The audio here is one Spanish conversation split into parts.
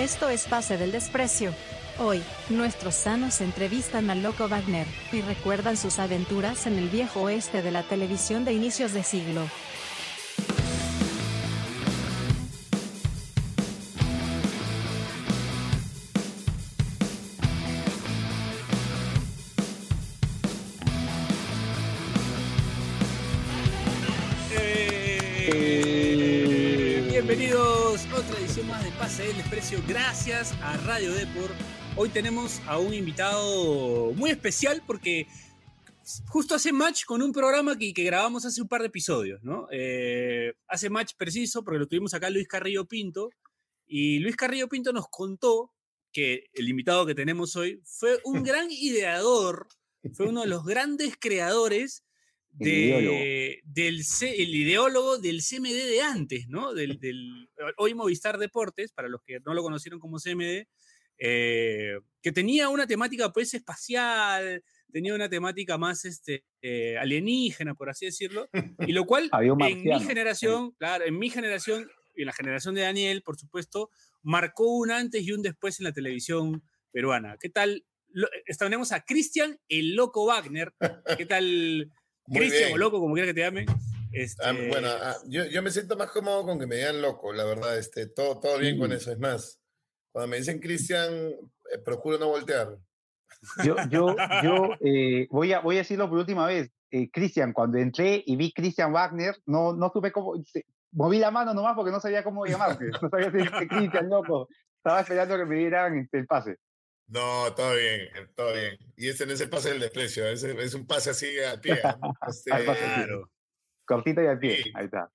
Esto es Pase del Desprecio. Hoy, nuestros sanos entrevistan al loco Wagner y recuerdan sus aventuras en el viejo oeste de la televisión de inicios de siglo. Edición más de Pase del Desprecio. Gracias a Radio Depor. Hoy tenemos a un invitado muy especial porque justo hace match con un programa que, que grabamos hace un par de episodios, ¿no? Eh, hace match preciso porque lo tuvimos acá Luis Carrillo Pinto y Luis Carrillo Pinto nos contó que el invitado que tenemos hoy fue un gran ideador, fue uno de los grandes creadores El de, del el ideólogo del CMD de antes, ¿no? Del, del- hoy Movistar Deportes, para los que no lo conocieron como CMD, eh, que tenía una temática pues espacial, tenía una temática más este, eh, alienígena, por así decirlo, y lo cual Había un en mi generación, claro, en mi generación y en la generación de Daniel, por supuesto, marcó un antes y un después en la televisión peruana. ¿Qué tal? Lo- Tenemos a Cristian el Loco Wagner. ¿Qué tal? Cristian o Loco, como quiera que te llame. Este, Ah, bueno, ah, yo, yo me siento más cómodo con que me digan loco, la verdad, este, todo, todo bien con Sí. eso. Es más, cuando me dicen Cristian, eh, procuro no voltear. Yo, yo, yo eh, voy, a, voy a decirlo por última vez. Eh, Cristian, cuando entré y vi Cristian Wagner, no, no supe cómo. se- moví la mano nomás porque no sabía cómo llamarte. No sabía si Cristian, loco. Estaba esperando que me dieran este, el pase. No, todo bien, todo bien. Y este no es el pase del desprecio, es, es un pase así al pie. Este. Claro. Cortito y al pie. Sí. Ahí está.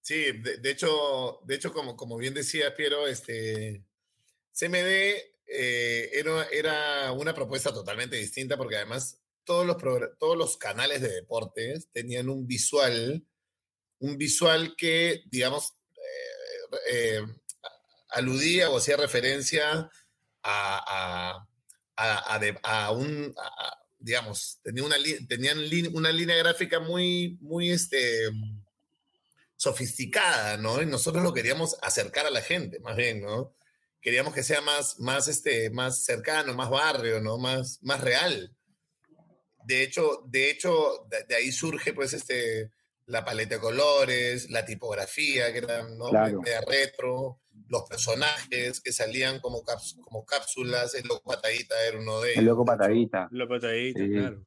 Sí, de, de hecho, de hecho como, como bien decía Piero, este, CMD eh, era, era una propuesta totalmente distinta porque además todos los, todos los canales de deportes tenían un visual, un visual que, digamos, eh, eh, aludía o hacía referencia a, a, a, a a un, digamos, tenía una, tenían una línea gráfica muy, muy, este, sofisticada, ¿no? Y nosotros lo queríamos acercar a la gente, más bien, ¿no? Queríamos que sea más, más, este, más cercano, más barrio, ¿no? Más, más real. De hecho, de hecho, de, de ahí surge, pues, este, la paleta de colores, la tipografía, que era, ¿no? Claro. Media retro, los personajes que salían como, caps- como cápsulas, el loco patadita era uno de ellos. El loco patadita. La patadita, Sí. claro.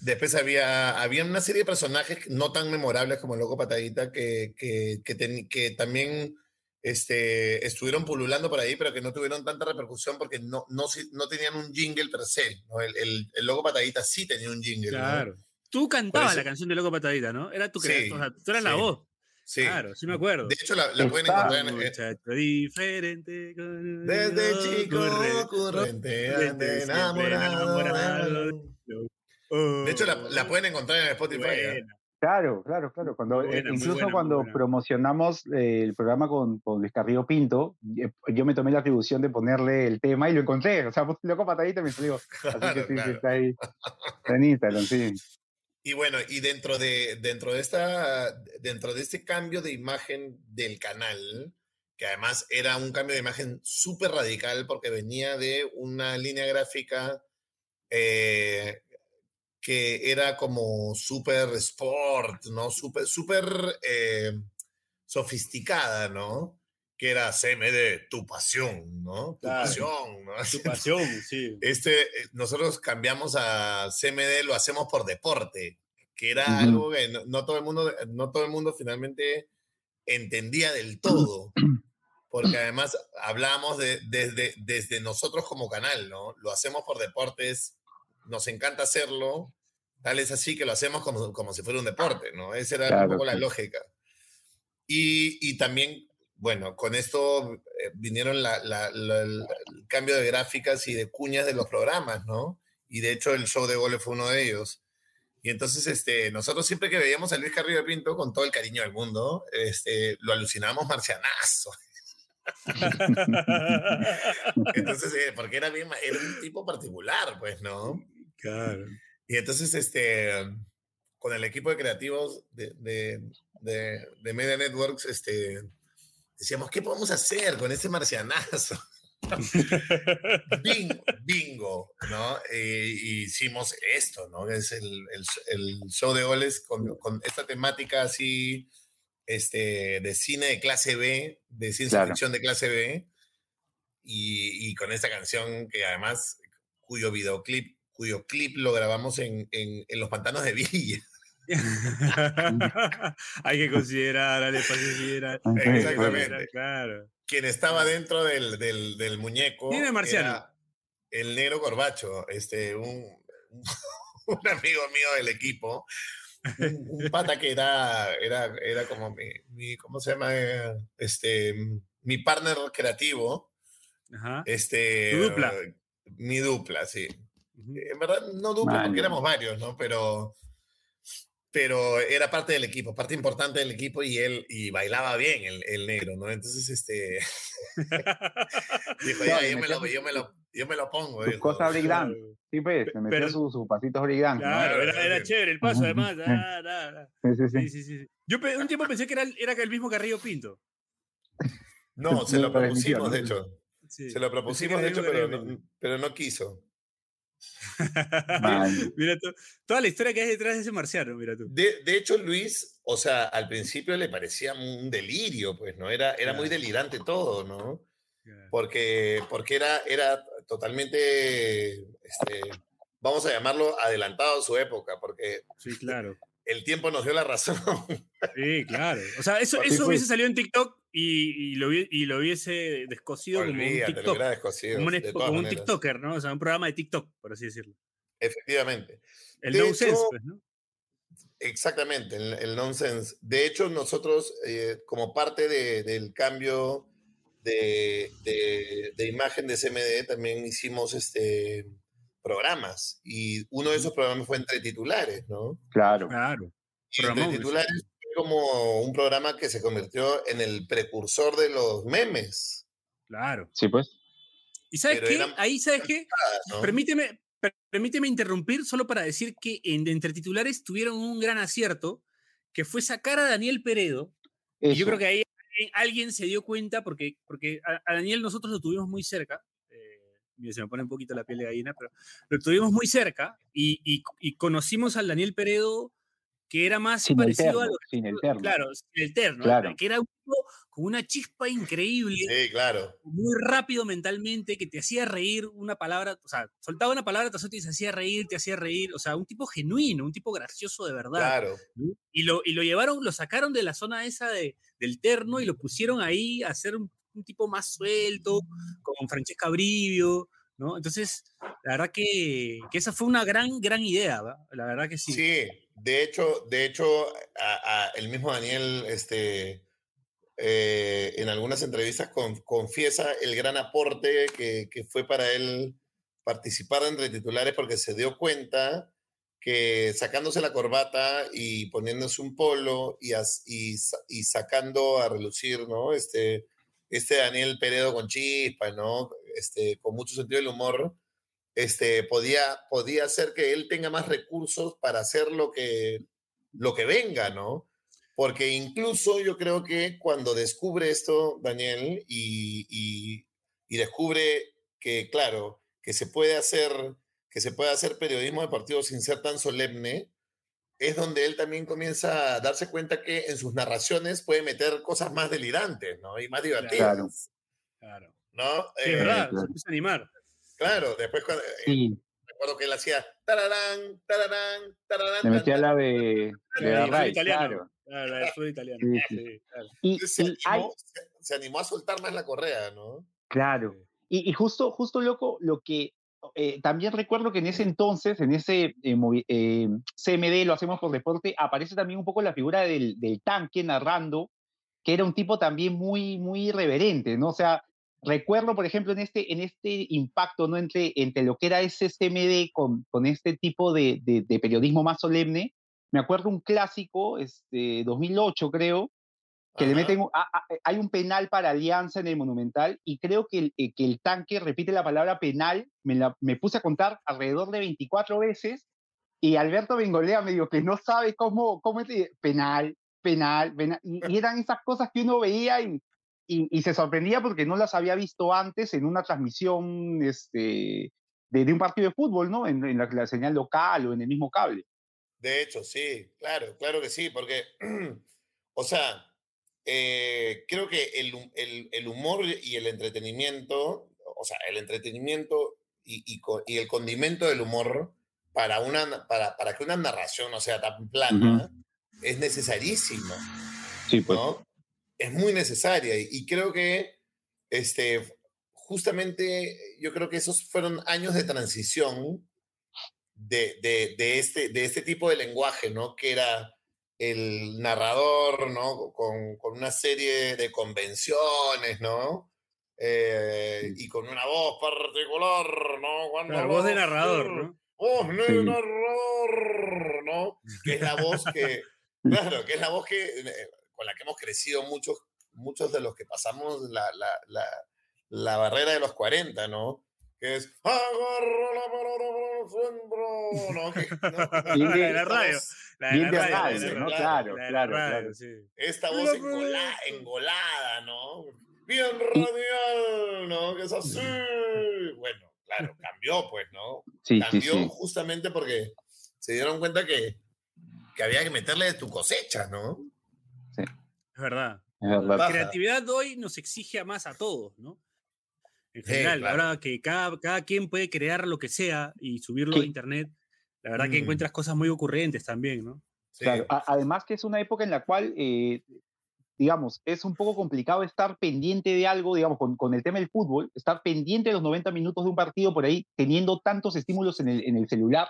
Después había, había una serie de personajes no tan memorables como el Loco Patadita que, que, que, ten- que también este, estuvieron pululando por ahí, pero que no tuvieron tanta repercusión porque no, no, si- no tenían un jingle per se. ¿no? El, el, el Loco Patadita sí tenía un jingle. ¿no? Claro. Tú cantabas la canción de Loco Patadita, ¿no? Era tu Sí, creación, o sea, tú eras la sí. voz. Sí. Claro, sí me acuerdo. De hecho, la, la pueden encontrar en, eh, Muchacho diferente. con- Desde chico siempre enamorado. enamorado. Oh, De hecho, la, la pueden encontrar en Spotify. ¿eh? Claro, claro, claro. Cuando, eh, buena, incluso buena, cuando promocionamos eh, el programa con, con Luis Carrillo Pinto, yo me tomé la atribución de ponerle el tema y lo encontré. O sea, puse loco patadita y me salió. Así que Claro, sí, sí, claro. está ahí. Está en Instagram, sí. Y bueno, y dentro de, dentro de esta, dentro de este cambio de imagen del canal, que además era un cambio de imagen súper radical porque venía de una línea gráfica eh, que era como súper sport, ¿no? Súper, súper eh, sofisticada, ¿no? Que era CMD, tu pasión, ¿no? Tu Claro. pasión, ¿no? Tu pasión, sí. Este, eh, nosotros cambiamos a CMD, lo hacemos por deporte, que era Ujú. algo que no, no todo el mundo, no todo el mundo finalmente entendía del todo, porque además hablamos de, desde, desde nosotros como canal, ¿no? Lo hacemos por deportes, nos encanta hacerlo, tal es así que lo hacemos como, como si fuera un deporte, ¿no? Esa era un poco la lógica. Y, y también, bueno, con esto eh, vinieron la- la- la- el cambio de gráficas y de cuñas de los programas, ¿no? Y de hecho el show de goles fue uno de ellos. Y entonces, este, nosotros siempre que veíamos a Luis Carrillo Pinto, con todo el cariño del mundo, este, lo alucinábamos marcianazo. Entonces, eh, porque era, bien, era un tipo particular, pues, ¿no? Claro. Y entonces, este, con el equipo de creativos de, de, de, de Media Networks, este, decíamos, ¿qué podemos hacer con ese marcianazo? bingo, bingo, ¿no? Eh, hicimos esto, ¿no? Es el, el, show de goles con, con, esta temática así este, de cine de clase B, de ciencia ficción de clase B, y, y, con esta canción que además, cuyo videoclip, cuyo clip lo grabamos en, en, en los pantanos de Villa. hay que considerar, hay que considerar. Exactamente. Claro. Quien estaba dentro del, del, del muñeco. Marciano? el negro Corbacho, este, un, un amigo mío del equipo. Un, pata que era, era, era como mi, mi, ¿cómo se llama? Este, mi partner creativo. Ajá. Este, dupla? mi dupla, sí. En verdad, no dupla porque éramos varios, ¿no? Pero pero era parte del equipo, parte importante del equipo y él y bailaba bien el, el negro, ¿no? Entonces, este, dijo, ya, yo, me lo, yo, me lo, yo me lo pongo. Sus cosas breakdance, sí, pues, se metió sus su pasitos breakdance. Claro, ¿no? era, era, chévere el paso, además. Ah. Sí, sí, sí. sí, Yo un tiempo pensé que era, era el mismo Carrillo Pinto. No, se lo propusimos, de hecho. Se lo propusimos, de hecho, pero no, pero no quiso. Mira tú, toda la historia que hay detrás de ese marciano, mira tú. De, de, hecho, Luis, o sea, al principio le parecía un delirio, pues, ¿no? Era, era muy delirante todo, ¿no? Porque, porque era, era totalmente, este, vamos a llamarlo, adelantado a su época, porque... Sí, claro. El tiempo nos dio la razón. Sí, claro. O sea, eso, eso hubiese salido en TikTok y, y, lo, y lo hubiese descosido como un TikTok. como, un, como un, TikToker, ¿no? O sea, un programa de TikTok, por así decirlo. Efectivamente. El nonsense, pues, ¿no? Exactamente, el, nonsense. De hecho, nosotros, eh, como parte de, del cambio de, de, de, imagen de CMD, también hicimos este programas. Y uno de esos programas fue entre titulares, ¿no? Claro. Claro. entre titulares como un programa que se convirtió en el precursor de los memes. Claro. Sí, pues. ¿Y sabes qué? Ahí, ¿sabes qué? Permíteme, permíteme interrumpir solo para decir que en, entre titulares tuvieron un gran acierto, que fue sacar a Daniel Peredo. Y yo creo que ahí alguien, se dio cuenta, porque, porque a, Daniel nosotros lo tuvimos muy cerca. Se me pone un poquito la piel de gallina, pero lo tuvimos muy cerca y, y, y conocimos al Daniel Peredo que era más parecido a lo sin el terno. Claro, sin el terno, que era un con una chispa increíble. Sí, claro. Muy rápido mentalmente, que te hacía reír una palabra, o sea, soltaba una palabra tras otra y se hacía reír, te hacía reír, o sea, un tipo genuino, un tipo gracioso de verdad. Claro. Y lo, y lo llevaron, lo sacaron de la zona esa de, del terno y lo pusieron ahí a ser un, tipo más suelto, con Francesca Brivio, ¿no? Entonces, la verdad que, que, esa fue una gran, gran idea, ¿verdad? la verdad que sí. Sí, de hecho, de hecho, el mismo Daniel, este, eh, en algunas entrevistas confiesa el gran aporte que, fue para él participar entre titulares porque se dio cuenta que sacándose la corbata y poniéndose un polo y, y, sacando a relucir, ¿no? Este, este Daniel Peredo con chispa, ¿no? Este, con mucho sentido del humor, este, podía, podía hacer que él tenga más recursos para hacer lo que, lo que venga, ¿no? Porque incluso yo creo que cuando descubre esto, Daniel, y, y, descubre que, claro, que se puede hacer que se puede hacer periodismo deportivo sin ser tan solemne, es donde él también comienza a darse cuenta que en sus narraciones puede meter cosas más delirantes, ¿no? Y más divertidas. Claro. claro. ¿No? Sí, es verdad, se empieza a animar. Claro, después cuando, sí. recuerdo que él hacía tararán, tararán, tararán. Le metía la de, de la Ray, claro. Claro, la fútbol italiano. Sí, sí. Claro. Y, se, animó, hay... se, animó, a soltar más la correa, ¿no? Claro. Y, y justo, justo loco, lo que eh, también recuerdo que en ese entonces, en ese eh, eh, CMD, lo hacemos por deporte, aparece también un poco la figura del, del tanque narrando, que era un tipo también muy, muy irreverente, ¿no? O sea, recuerdo, por ejemplo, en este, en este impacto ¿no? entre, entre lo que era ese CMD con, con este tipo de, de, periodismo más solemne, me acuerdo un clásico, este, 2008 creo, que le meten, hay un penal para Alianza en el Monumental y creo que el, eh, que el tanque repite la palabra penal, me, la, me puse a contar alrededor de 24 veces y Alberto Bengolea me dijo que no sabe cómo, cómo es penal, penal, penal, y, y eran esas cosas que uno veía y, y, se sorprendía porque no las había visto antes en una transmisión este, de, un partido de fútbol, ¿no? En, la, señal local o en el mismo cable. De hecho, sí, claro, claro que sí, porque, o sea, eh, creo que el, el, el, humor y el entretenimiento, o sea, el entretenimiento y, y, y el condimento del humor para, una, para, para que una narración no sea tan plana, es necesarísimo. Sí, pues. Es muy necesaria y, creo que este, justamente yo creo que esos fueron años de transición de, de, de, este, de este tipo de lenguaje, ¿no? Que era el narrador, ¿no? Con, con una serie de convenciones, ¿no? Eh, y con una voz particular, ¿no? Cuando la voz de narrador, ¿no? Voz de narrador, ¿no? Que es la voz que, claro, que es la voz que, eh, con la que hemos crecido muchos, muchos de los que pasamos la, la, la, la barrera de los 40, ¿no? Que es, agarra la palabra ¿no? Que, ¿no? Bien, de la radio. La de la radio, ¿no? Claro, claro, claro. Esta voz engolada, engolada, ¿no? Bien radial, ¿no? Que es así. Bueno, claro, cambió, pues, ¿no? Sí, cambió sí, sí. justamente porque se dieron cuenta que, que había que meterle de tu cosecha, ¿no? Sí. Es verdad. Es verdad. La creatividad hoy nos exige a más a todos, ¿no? En Sí, general, claro. ahora que cada, cada quien puede crear lo que sea y subirlo Sí. a internet, la verdad que Mm. encuentras cosas muy ocurrentes también, ¿no? Sí. Claro, a- además que es una época en la cual, eh, digamos, es un poco complicado estar pendiente de algo, digamos, con, con el tema del fútbol, estar pendiente de los 90 minutos de un partido por ahí, teniendo tantos estímulos en el, en el celular.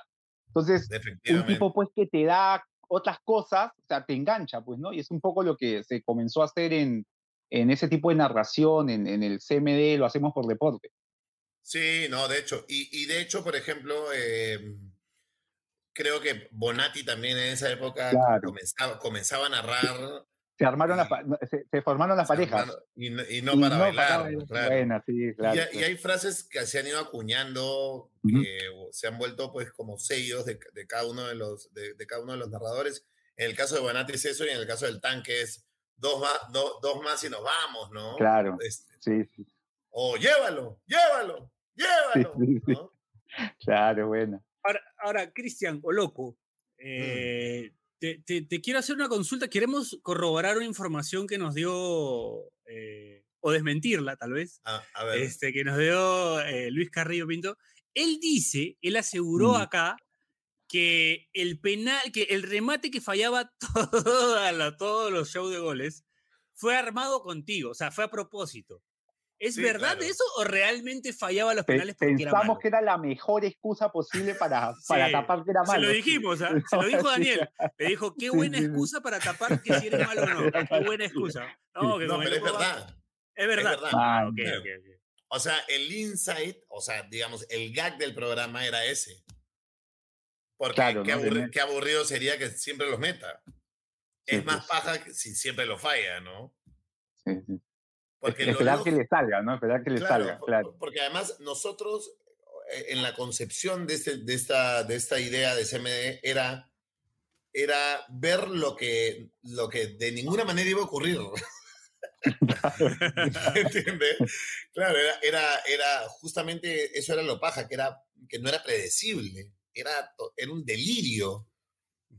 Entonces, un tipo pues que te da otras cosas, o sea, te engancha, pues, ¿no? Y es un poco lo que se comenzó a hacer en, en ese tipo de narración, en, en el CMD, lo hacemos por deporte. Sí, no, de hecho. Y, y de hecho, por ejemplo, eh, creo que Bonatti también en esa época Claro. comenzaba, comenzaba a narrar. Se armaron las, Y- se, se formaron las parejas. Y, no- y no Y para no bailar. bailar. claro. Buena, sí, claro. y, hay frases que se han ido acuñando, que se han vuelto pues como sellos de, de cada uno de los, de, de cada uno de los narradores. En el caso de Bonatti es eso y en el caso del tanque es dos más, do- dos más y nos vamos, ¿no? Claro. Este, Sí, sí, o llévalo, llévalo, llévalo. sí, sí. ¿no? claro, bueno. Ahora, ahora Cristian o Loco, eh, te, te- te quiero hacer una consulta. Queremos corroborar una información que nos dio, eh, o desmentirla tal vez, A, a ver. este, que nos dio eh, Luis Carrillo Pinto. Él dice, él aseguró Mm. acá que el penal, que el remate que fallaba toda la- todos los shows de goles fue armado contigo, o sea, fue a propósito. ¿Es Sí, verdad claro. eso o realmente fallaba los Pe- penales porque era Pensamos malo? que era la mejor excusa posible para, para Sí, tapar que era Se malo. lo dijimos, ¿ah? se lo dijo Daniel. Le dijo, qué buena excusa para tapar que si eres malo o no. Qué buena excusa. No, que no, pero es loco va- verdad. Es verdad. verdad. Ah, Ah, ok, claro. ok, ok. O sea, el insight, o sea, digamos, el gag del programa era ese. Porque Claro, qué, ¿no? aburri- Tener- qué aburrido sería que siempre los meta. Es más pues. paja que si siempre lo falla, ¿no? Sí, sí. Porque Esperar que le salga, ¿no? Esperar que le claro, salga, por- claro. Porque además nosotros, eh, en la concepción de, este, de, esta, de esta idea de CMD, era, era ver lo que, lo que de ninguna manera iba a ocurrir. ¿Entiendes? Claro, era, era, era justamente eso era lo paja, que, era, que no era predecible, era, era un delirio.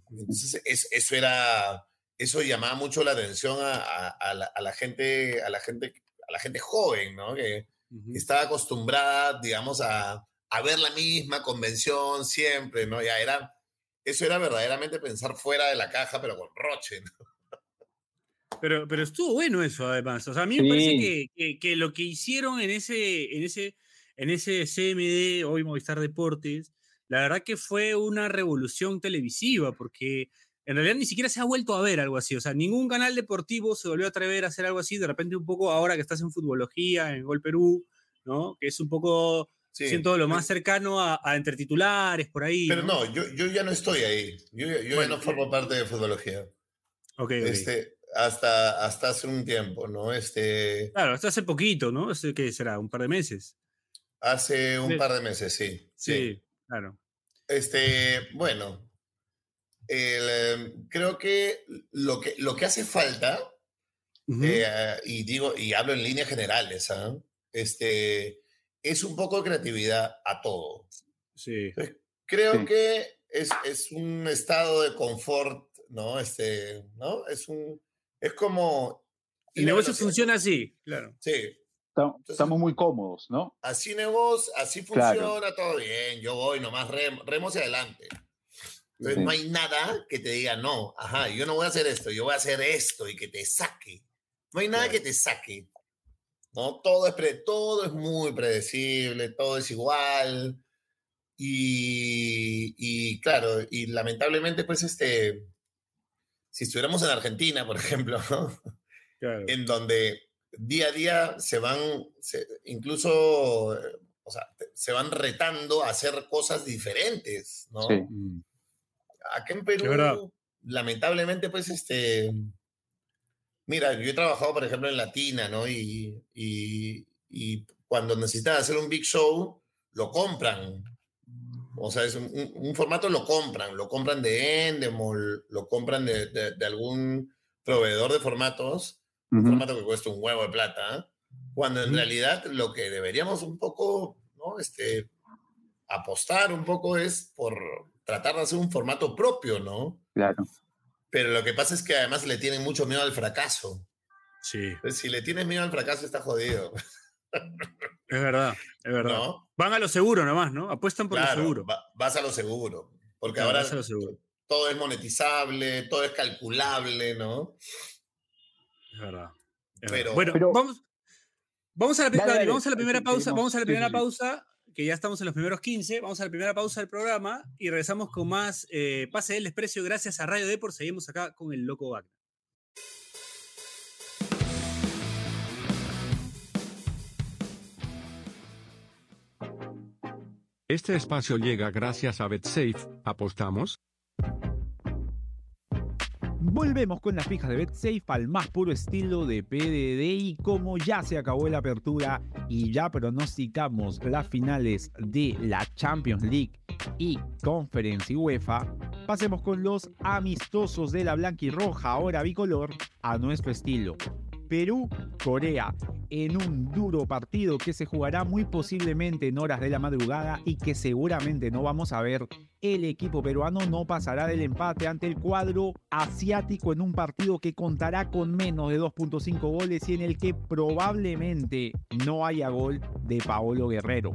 Entonces, es- eso era, eso llamaba mucho la atención a, a- a la, a la gente, a la gente, a la gente joven, ¿no? Que estaba acostumbrada, digamos, a, a ver la misma convención siempre, ¿no? Ya era, eso era verdaderamente pensar fuera de la caja, pero con Roche, ¿no? Pero, pero estuvo bueno eso, además. O sea, a mí me parece Sí. que, que- que lo que hicieron en ese, en ese, en ese CMD, hoy Movistar Deportes, la verdad que fue una revolución televisiva, porque en realidad ni siquiera se ha vuelto a ver algo así. O sea, ningún canal deportivo se volvió a atrever a hacer algo así. De repente, un poco ahora que estás en futbología, en Gol Perú, ¿no? Que es un poco, Sí. siento, lo más cercano a, a entre titulares, por ahí. Pero no, yo, yo ya no estoy ahí. Yo, yo ya no formo parte de futbología. Ok. Este, hasta, hasta hace un tiempo, ¿no? Este, Claro, hasta hace poquito, ¿no? Hace, ¿Qué será? ¿Un par de meses? hace un Sí. par de meses, sí. Sí, Sí. claro. Este, bueno, el, eh, creo que lo, que lo que hace falta eh, y digo, y hablo en líneas generales, ¿ah? este, es un poco de creatividad a todo. Sí. creo que es, es, un estado de confort, ¿no? Este, ¿no? Es un, es como... El negocio funciona así, claro. Sí. Estamos muy cómodos, ¿no? Así negocio, así funciona, todo bien. Yo voy nomás remo, remo hacia adelante. Entonces no hay nada que te diga, no, ajá, yo no voy a hacer esto, yo voy a hacer esto y que te saque. No hay nada que te saque. ¿no? Todo es, todo es muy predecible, todo es igual. Y, y, claro, y lamentablemente, pues, este, si estuviéramos en Argentina, por ejemplo, en donde día a día se van, incluso, o sea, se van retando a hacer cosas diferentes, ¿no? Sí. Mm. Acá en Perú, lamentablemente, pues, este, mira, yo he trabajado, por ejemplo, en Latina, ¿no? Y, y, y cuando necesitan hacer un big show, lo compran. O sea, es un, formato lo compran, lo compran de Endemol, lo compran de, de, algún proveedor de formatos, un formato que cuesta un huevo de plata, cuando en realidad lo que deberíamos un poco, ¿no? Este, apostar un poco es por tratar de hacer un formato propio, ¿no? Claro. Pero lo que pasa es que además le tienen mucho miedo al fracaso. Sí. si le tienes miedo al fracaso, está jodido. Es verdad, es verdad. Van a lo seguro nomás, ¿no? Apuestan por lo seguro. vas a lo seguro. Porque ahora todo es monetizable, todo es calculable, ¿no? Es verdad. bueno, vamos, vamos, a la, vamos a la primera pausa. Vamos a la primera pausa que ya estamos en los primeros 15. Vamos a la primera pausa del programa y regresamos con más eh, Pase del Desprecio gracias a Radio Deport. Seguimos acá con el Loco Wagner. Este espacio llega gracias a BetSafe. ¿Apostamos? Volvemos con las fijas de BetSafe al más puro estilo de PDD y como ya se acabó la apertura y ya pronosticamos las finales de la Champions League y Conference y UEFA, pasemos con los amistosos de la blanca y roja, ahora bicolor, a nuestro estilo. Perú-Corea en un duro partido que se jugará muy posiblemente en horas de la madrugada y que seguramente no vamos a ver. El equipo peruano no pasará del empate ante el cuadro asiático en un partido que contará con menos de 2.5 goles y en el que probablemente no haya gol de Paolo Guerrero.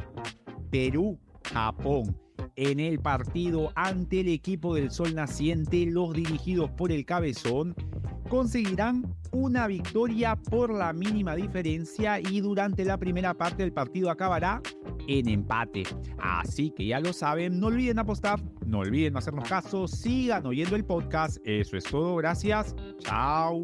Perú-Japón en el partido ante el equipo del Sol Naciente, los dirigidos por el Cabezón conseguirán una victoria por la mínima diferencia y durante la primera parte del partido acabará en empate. Así que ya lo saben, no olviden apostar, no olviden hacernos caso, sigan oyendo el podcast. Eso es todo, gracias. Chao.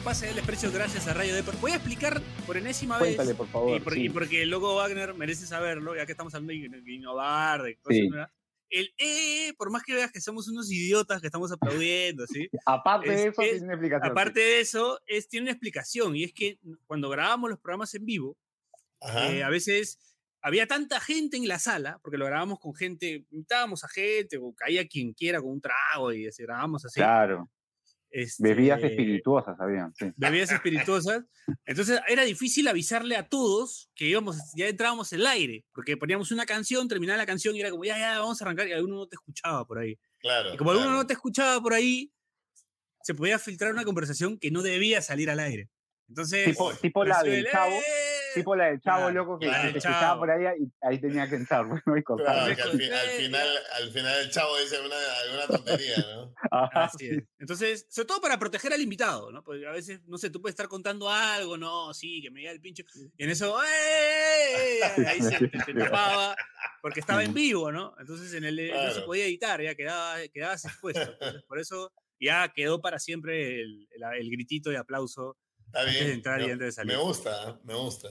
Pase del desprecio gracias a Radio Deport. Voy a explicar por enésima vez. por favor. Y, porque el loco Wagner merece saberlo, ya que estamos hablando de innovar, de cosas. El E, por más que veas que somos unos idiotas que estamos aplaudiendo, ¿sí? aparte de eso, tiene una explicación. Aparte de eso, es, tiene una explicación. Y es que cuando grabamos los programas en vivo, eh, a veces había tanta gente en la sala, porque lo grabamos con gente, invitábamos a gente, o caía quien quiera con un trago y así, grabamos así. Claro bebidas este, espirituosas, habían. Bebidas espirituosas. Entonces era difícil avisarle a todos que íbamos, ya entrábamos en el aire, porque poníamos una canción, terminaba la canción y era como, ya, ya, vamos a arrancar, y alguno no te escuchaba por ahí. Claro. Y como alguno no te escuchaba por ahí, se podía filtrar una conversación que no debía salir al aire. Entonces, tipo, tipo la del chavo. Tipo la del chavo loco que, que estaba por ahí y ahí tenía que entrar. Bueno, y claro, que al, final, al final el chavo dice una, alguna tontería, ¿no? Así es. Entonces, sobre todo para proteger al invitado, ¿no? Porque a veces, no sé, tú puedes estar contando algo, no, sí, que me diga el pincho. Y en eso, ¡eh! Ahí se te, tapaba, porque estaba en vivo, ¿no? Entonces en el, no se podía editar, ya quedaba, quedabas expuesto. Entonces, por eso ya quedó para siempre el, el, el gritito de aplauso Está bien. me, Me gusta, me gusta.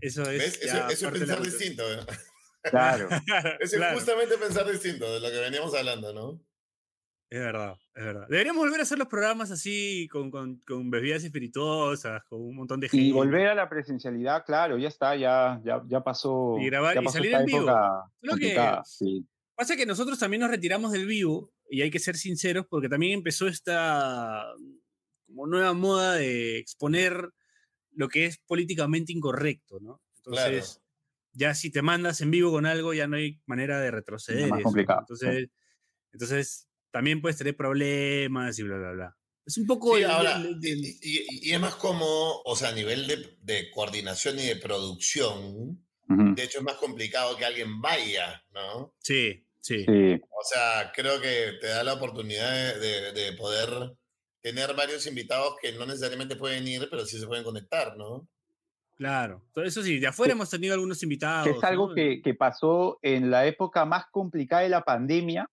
Eso es. Eso, es pensar distinto. Claro. Es Claro. justamente pensar distinto de lo que veníamos hablando, ¿no? Es verdad, es verdad. Deberíamos volver a hacer los programas así, con, con, con bebidas espirituosas, con un montón de gente. Y volver a la presencialidad, claro, ya está, ya, ya, ya pasó. Y grabar- ya y pasó salir esta en vivo. Solo que- sí. Pasa que nosotros también nos retiramos del vivo, y hay que ser sinceros, porque también empezó esta como nueva moda de exponer lo que es políticamente incorrecto, ¿no? Claro. Entonces, ya si te mandas en vivo con algo, ya no hay manera de retroceder. más eso, ¿no? complicado, Entonces, entonces, también puedes tener problemas y bla, bla, bla. Es un poco... Sí, el- ahora, el- el- y, y- y es más como, o sea, a nivel de, de coordinación y de producción, de hecho es más complicado que alguien vaya, ¿no? Sí, sí. sí. O sea, creo que te da la oportunidad de, de- de poder tener varios invitados que no necesariamente pueden ir, pero sí se pueden conectar, ¿no? Claro. Eso sí, de afuera hemos tenido algunos invitados. es algo ¿no? que, que pasó en la época más complicada de la pandemia.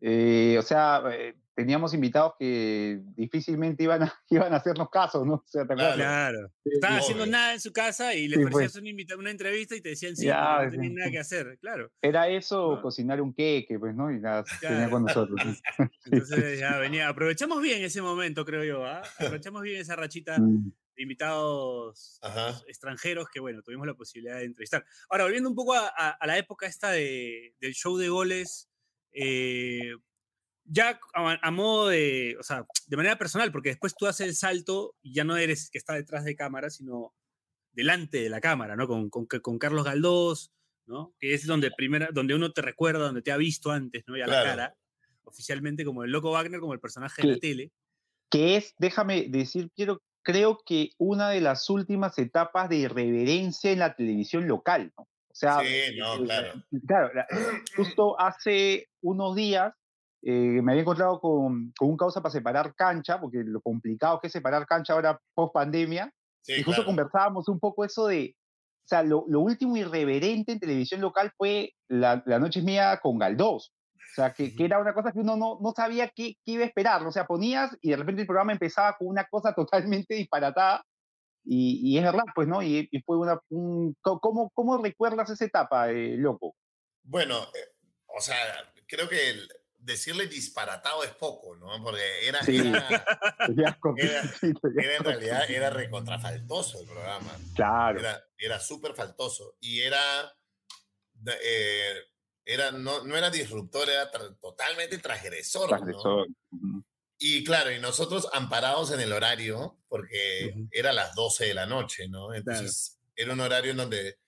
Eh, o sea, eh, teníamos invitados que difícilmente iban a, iban a hacernos caso, ¿no? O sea, ¿te acuerdas? Claro. Sí, Estaban haciendo nada en su casa y les Sí, ofrecías pues. una, entrevista y te decían sí, Ya, no sí. tenían nada que hacer, claro. Era eso, cocinar un queque, pues, ¿no? Y nada, tenía con nosotros. ¿no? Entonces ya venía, aprovechamos bien ese momento, creo yo, ¿ah? Aprovechamos bien esa rachita Mm, de invitados Ajá. extranjeros que, bueno, tuvimos la posibilidad de entrevistar. Ahora, volviendo un poco a, a- a la época esta de, del show de goles, eh, ya a, a modo de, o sea, de manera personal, porque después tú haces el salto y ya no eres que está detrás de cámara, sino delante de la cámara, ¿no? Con, con, con Carlos Galdós, ¿no? Que es donde, primera, donde uno te recuerda, donde te ha visto antes, ¿no? Y a la cara, oficialmente como el Loco Wagner, como el personaje de la tele. que es, déjame decir, quiero, creo que una de las últimas etapas de irreverencia en la televisión local, ¿no? O sea, Sí, no, eh, claro. claro, la- justo hace unos días eh, me había encontrado con, con un causa para separar cancha, porque lo complicado que es separar cancha ahora post pandemia, Sí, y justo claro. conversábamos un poco eso de, o sea, lo, lo último irreverente en televisión local fue La, la Noche Mía con Galdós. O sea, que, que era una cosa que uno no, no sabía qué, qué iba a esperar. O sea, ponías y de repente el programa empezaba con una cosa totalmente disparatada. Y, y es verdad, pues, ¿no? Y, y fue una... Un, ¿cómo, ¿Cómo recuerdas esa etapa, eh, loco? Bueno, eh, o sea, creo que el- decirle disparatado es poco, ¿no? Porque era, Sí. era, Era- era en realidad era recontrafaltoso el programa. Claro. Era, era súper faltoso. Y era, eh, era no, no era disruptor, era tra- totalmente transgresor. ¿no? transgresor. Ujú. Y claro, y nosotros amparados en el horario, porque Ujú. era las 12 de la noche, ¿no? Entonces era un horario en donde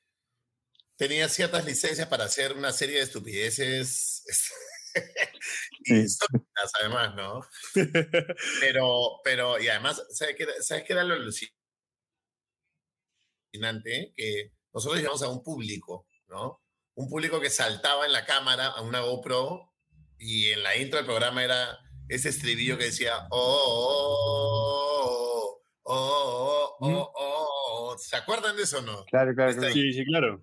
tenía ciertas licencias para hacer una serie de estupideces Sí. insólitas, además, ¿no? Pero, pero, y además, ¿sabes qué, era- ¿sabes qué era lo alucinante? Que nosotros llevamos a un público, ¿no? Un público que saltaba en la cámara a una GoPro y en la intro del programa era ese estribillo que decía, oh, oh, oh, oh, oh, oh, oh". ¿Se acuerdan de eso o no? Claro, claro, claro. Sí, sí, claro.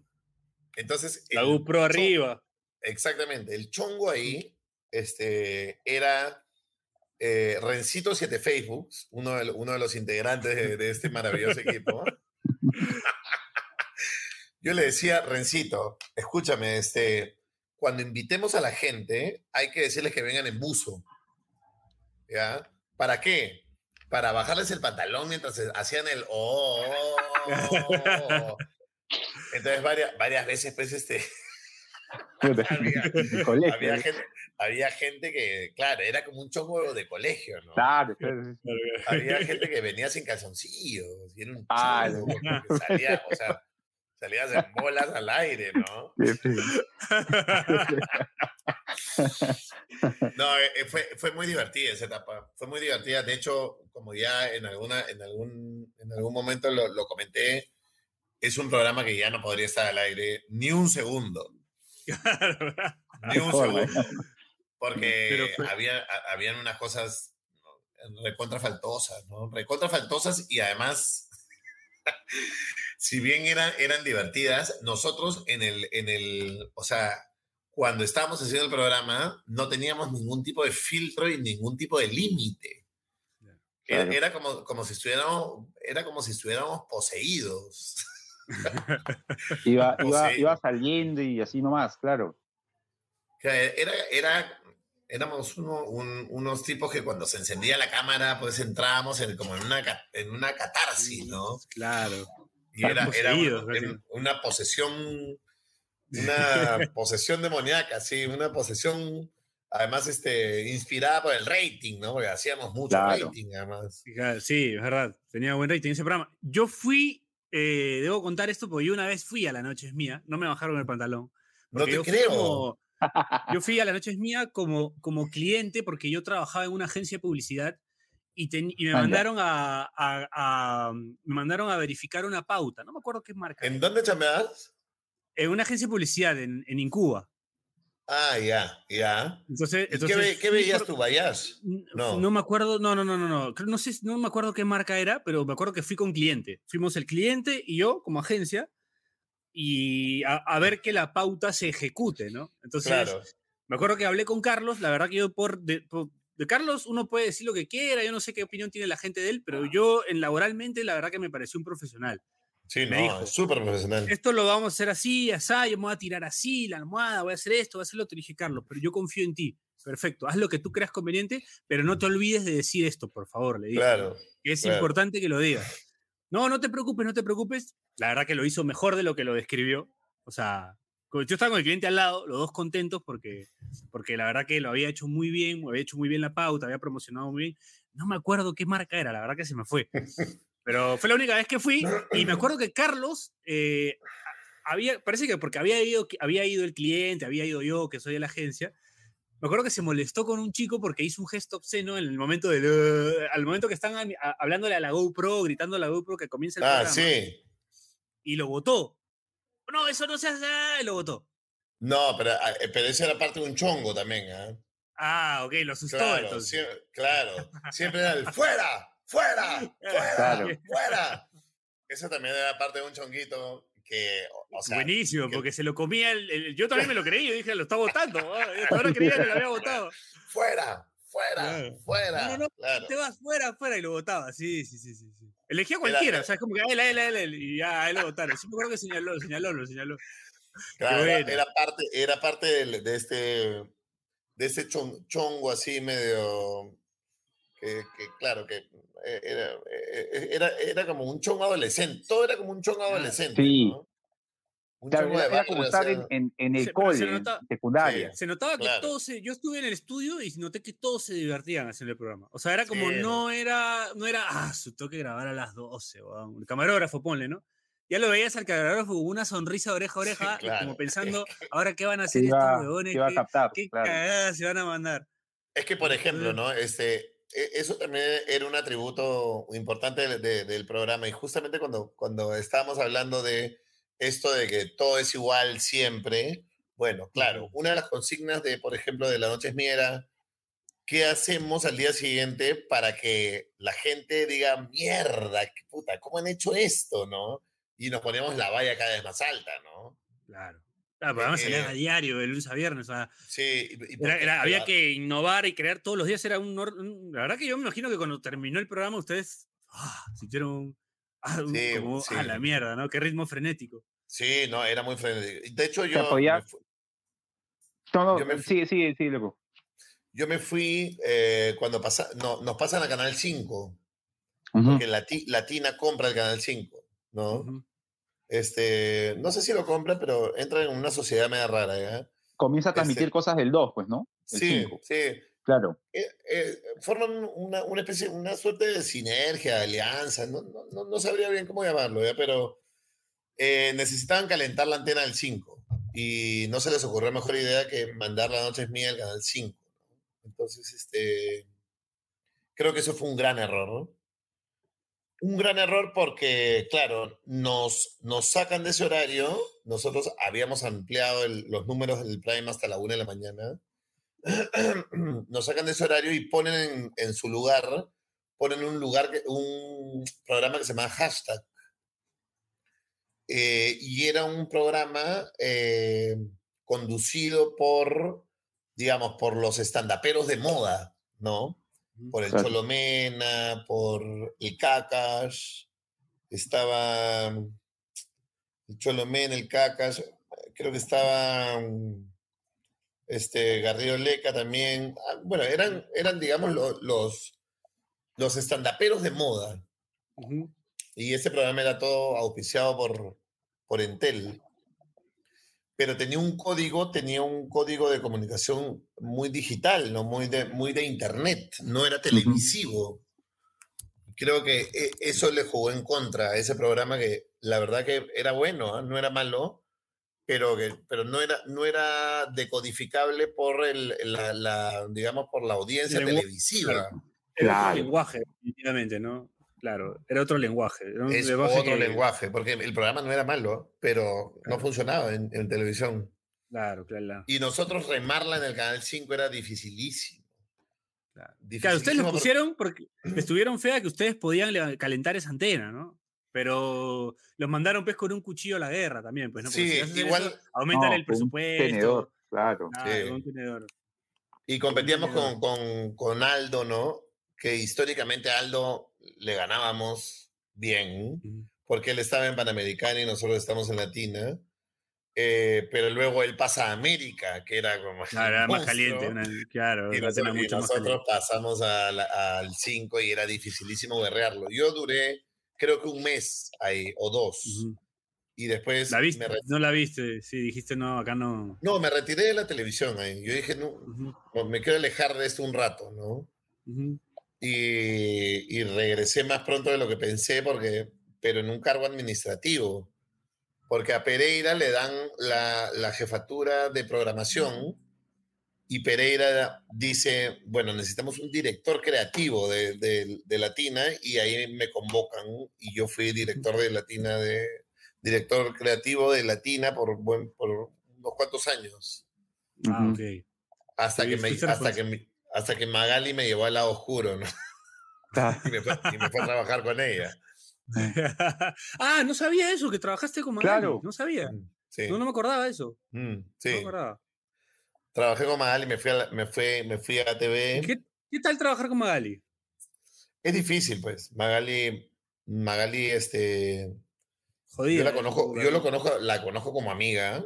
Entonces, La GoPro arriba. Exactamente. El chongo ahí este, era eh, Rencito 7 Facebook, uno de, uno de los integrantes de, de este maravilloso equipo. Yo le decía, Rencito, escúchame, este, cuando invitemos a la gente, hay que decirles que vengan en buzo. ¿Ya? ¿Para qué? Para bajarles el pantalón mientras hacían el oh". Entonces, varias, varias veces, pues, este, había, ¿no? gente, había gente que, claro, era como un chongo de colegio, ¿no? Claro. Había gente que venía sin calzoncillos, y era un Ah, chongo, porque salía, o sea, salías en bolas al aire, ¿no? No, eh, eh, fue, fue muy divertida esa etapa, fue muy divertida, de hecho, como ya en, alguna, en, algún, en algún momento lo, lo comenté, es un programa que ya no podría estar al aire ni un segundo, Claro. ni un segundo. Porque Pero había, habían unas cosas ¿no? recontra faltosas, ¿no? Recontra faltosas y además, si bien eran, eran divertidas, nosotros en el, en el, o sea, cuando estábamos haciendo el programa, no teníamos ningún tipo de filtro y ningún tipo de límite. Era, era como, como si estuviéramos, era como si estuviéramos poseídos. iba, iba, sí. iba saliendo y así nomás, claro. Era, era, éramos uno- un- unos tipos que cuando se encendía la cámara, pues entrábamos en, como en una, en una catarsis, ¿no? Claro. Y era, era poseídos, una, una posesión, una posesión demoníaca, sí, una posesión, además, este, inspirada por el rating, ¿no? Porque hacíamos mucho Claro. rating, además. Sí, es verdad. Tenía buen rating ese programa. Yo fui, eh, debo contar esto porque yo una vez fui a La Noche es Mía. No me bajaron el pantalón. No te yo creo. como- yo fui a La Noche es Mía como, como cliente porque yo trabajaba en una agencia de publicidad y, me Ah, mandaron a, a- a- me mandaron a verificar una pauta. No me acuerdo qué marca. ¿En era. dónde chambeabas? En una agencia de publicidad en, en Incuba. Ah, ya, ya. Entonces, ¿Y entonces qué, qué veías tú, Vayas? No. No. me acuerdo, no, no, no, no, no. No sé, no me acuerdo qué marca era, pero me acuerdo que fui con cliente. Fuimos el cliente y yo como agencia y a, a ver que la pauta se ejecute, ¿no? Entonces, Claro. me acuerdo que hablé con Carlos, la verdad que yo por de, por- de Carlos uno puede decir lo que quiera, yo no sé qué opinión tiene la gente de él, pero yo en laboralmente la verdad que me pareció un profesional. Sí, me no, dijo. es súper profesional. Esto lo vamos a hacer así, así, yo me voy a tirar así, la almohada, voy a hacer esto, voy a hacer lo otro. Dije, Carlos, pero yo confío en ti. Perfecto, haz lo que tú creas conveniente, pero no te olvides de decir esto, por favor, le dije. Claro. que es claro. importante que lo digas. No, no te preocupes, no te preocupes. La verdad que lo hizo mejor de lo que lo describió. O sea, yo estaba con el cliente al lado, los dos contentos porque, porque la verdad que lo había hecho muy bien, había hecho muy bien la pauta, había promocionado muy bien. No me acuerdo qué marca era, la verdad que se me fue. Pero fue la única vez que fui y me acuerdo que Carlos eh, había, parece que porque había ido, había ido el cliente, había ido yo, que soy de la agencia, me acuerdo que se molestó con un chico porque hizo un gesto obsceno en el momento del "Uh", al momento que están a- a- hablándole a la GoPro, gritando a la GoPro que comienza el Ah, programa sí. y lo votó. No, eso no se hace, ah", y lo votó. No, pero, ah, eh, pero eso era parte de un chongo también, ¿ah? Ah, ok, lo asustó Claro, entonces. claro. Siempre era el fuera, fuera, fuera, Claro. fuera. Eso también era parte de un chonguito que, o- sea, Buenísimo, que- porque se lo comía el, el- Yo también me lo creí, yo dije, lo está votando. ah, Ahora creía que lo había votado. fuera, fuera, Claro. fuera. No, no, claro. Te vas fuera, fuera y lo votaba. Sí, sí, sí, sí. sí. Elegía cualquiera, o sea, es como que a él, a él, a él, él, y ya, a él lo votaron. Sí me acuerdo que señaló, señaló, lo señaló. Claro, era, bueno. era parte, era parte de, este, de este chon- chongo así medio, que, que, claro, que era, eh, era, era como un chongo adolescente, todo era como un chongo adolescente. Sí. ¿no? Un era, era como barrio, estar o en, sea, en, en el Se- se cole, en nota- secundaria. Se notaba que Claro. todos, se- yo estuve en el estudio y noté que todos se divertían haciendo el programa. O sea, era como, Sí, no era, no era, ah, su toque grabar a las 12, weón. El camarógrafo, ponle, ¿no? Ya lo veías al camarógrafo con una sonrisa oreja a oreja, y claro. como pensando, ahora qué van a Se hacer estos iba, huevones, se iba a qué, captar, qué claro. cagadas se van a mandar. Es que, por ejemplo, ¿no? Este, eso también era un atributo importante de- de- del programa. Y justamente cuando, cuando estábamos hablando de esto de que todo es igual siempre, bueno, claro, una de las consignas de, por ejemplo, de La Noche es Mía era, ¿qué hacemos al día siguiente para que la gente diga, mierda, qué puta, ¿cómo han hecho esto, no? Y nos ponemos la valla cada vez más alta, ¿no? Claro. Claro, salían Eh, a diario, de lunes a viernes. O sea, Sí, era- porque- era- había que innovar y crear todos los días. Era un, La verdad que yo me imagino que cuando terminó el programa ustedes ah, sintieron ah, un- Sí, como, sí. a la mierda, ¿no? Qué ritmo frenético. Sí, no, era muy frenético. De hecho, yo, No, no, Yo me fui- sigue, sigue, sigue, loco. yo me fui eh, cuando pasa, no, nos pasan a Canal 5, Ujú. porque Lati- Latina compra el Canal 5, ¿no? Este, no sé si lo compra, pero entra en una sociedad media rara. Comienza a transmitir Este- cosas del 2, pues, ¿no? El Sí, cinco, sí. Claro. Eh, eh, forman una, una especie, una suerte de sinergia, de alianza, no, no, no- no sabría bien cómo llamarlo, ¿ya? pero eh, necesitaban calentar la antena del 5 y no se les ocurrió mejor idea que mandar La Noche es Mía al Canal 5. ¿no? Entonces, este, creo que eso fue un gran error, ¿no? Un gran error porque, claro, nos, nos sacan de ese horario, nosotros habíamos ampliado los números del Prime hasta la 1 de la mañana, nos sacan de ese horario y ponen en, su lugar, ponen un lugar, un programa que se llama Hashtag. Eh, y era un programa eh, conducido por, digamos, por los estandaperos de moda, ¿no? Por el Claro. Cholomena, por el Cacas, estaba el Cholomén, el Cacas, creo que estaba mm, este, Garrido Leca también. Ah, bueno, eran, eran digamos, los, los estandaperos de moda. Y ese programa era todo auspiciado por, por Entel. Pero tenía un código, tenía un código de comunicación muy digital, ¿no? muy, de, muy de internet, no era televisivo. Creo que e, eso le jugó en contra a ese programa que la verdad que era bueno, ¿ah? no era malo, pero, que, pero no, era, no era decodificable por el, la, digamos, por la audiencia televisiva. Era otro lenguaje, definitivamente, ¿no? Claro, era otro lenguaje. es otro lenguaje, porque el programa no era malo, pero no funcionaba en, televisión. Claro, claro. Y nosotros remarla en el Canal 5 era dificilísimo. Claro, ustedes lo pusieron porque estuvieron fea que ustedes podían calentar esa antena, ¿no? Pero los mandaron pues con un cuchillo a la guerra también, pues, ¿no? sí, igual. aumentan el presupuesto. Un tenedor, claro. un tenedor. Y competíamos con, con, con, Aldo, ¿no? Que históricamente Aldo le ganábamos bien, porque él estaba en Panamericana y nosotros estamos en Latina. Eh, pero luego él pasa a América, que era como claro, era más caliente, claro, y nosotros, y nosotros pasamos al 5 y era dificilísimo guerrearlo. Yo duré creo que un mes ahí, o dos. Y después... ¿La viste? no la viste, sí, dijiste no, acá no... No, me retiré de la televisión ahí. Yo dije, no, me quiero alejar de esto un rato, ¿no? Y, y, regresé más pronto de lo que pensé, porque, pero en un cargo administrativo. Porque a Pereira le dan la, la jefatura de programación y Pereira dice, bueno, necesitamos un director creativo de, de, Latina y ahí me convocan y yo fui director de Latina, de, director creativo de Latina por, buen, por unos cuantos años. Ah, Hasta, que me, hasta, que hasta que Magali me llevó al lado oscuro, ¿no? Ah. y, me fue, a trabajar con ella. ah, no sabía eso, que trabajaste con Magali. Claro. No sabía. Mm, no, no me acordaba eso. Mm, sí. No me acordaba. Trabajé con Magali, me fui a, me fui, me fui a TV. ¿Qué, ¿Qué, tal trabajar con Magali? Es difícil, pues. Magali, Magali, este. Jodida. Yo la conozco, yo lo conozco, la conozco como amiga.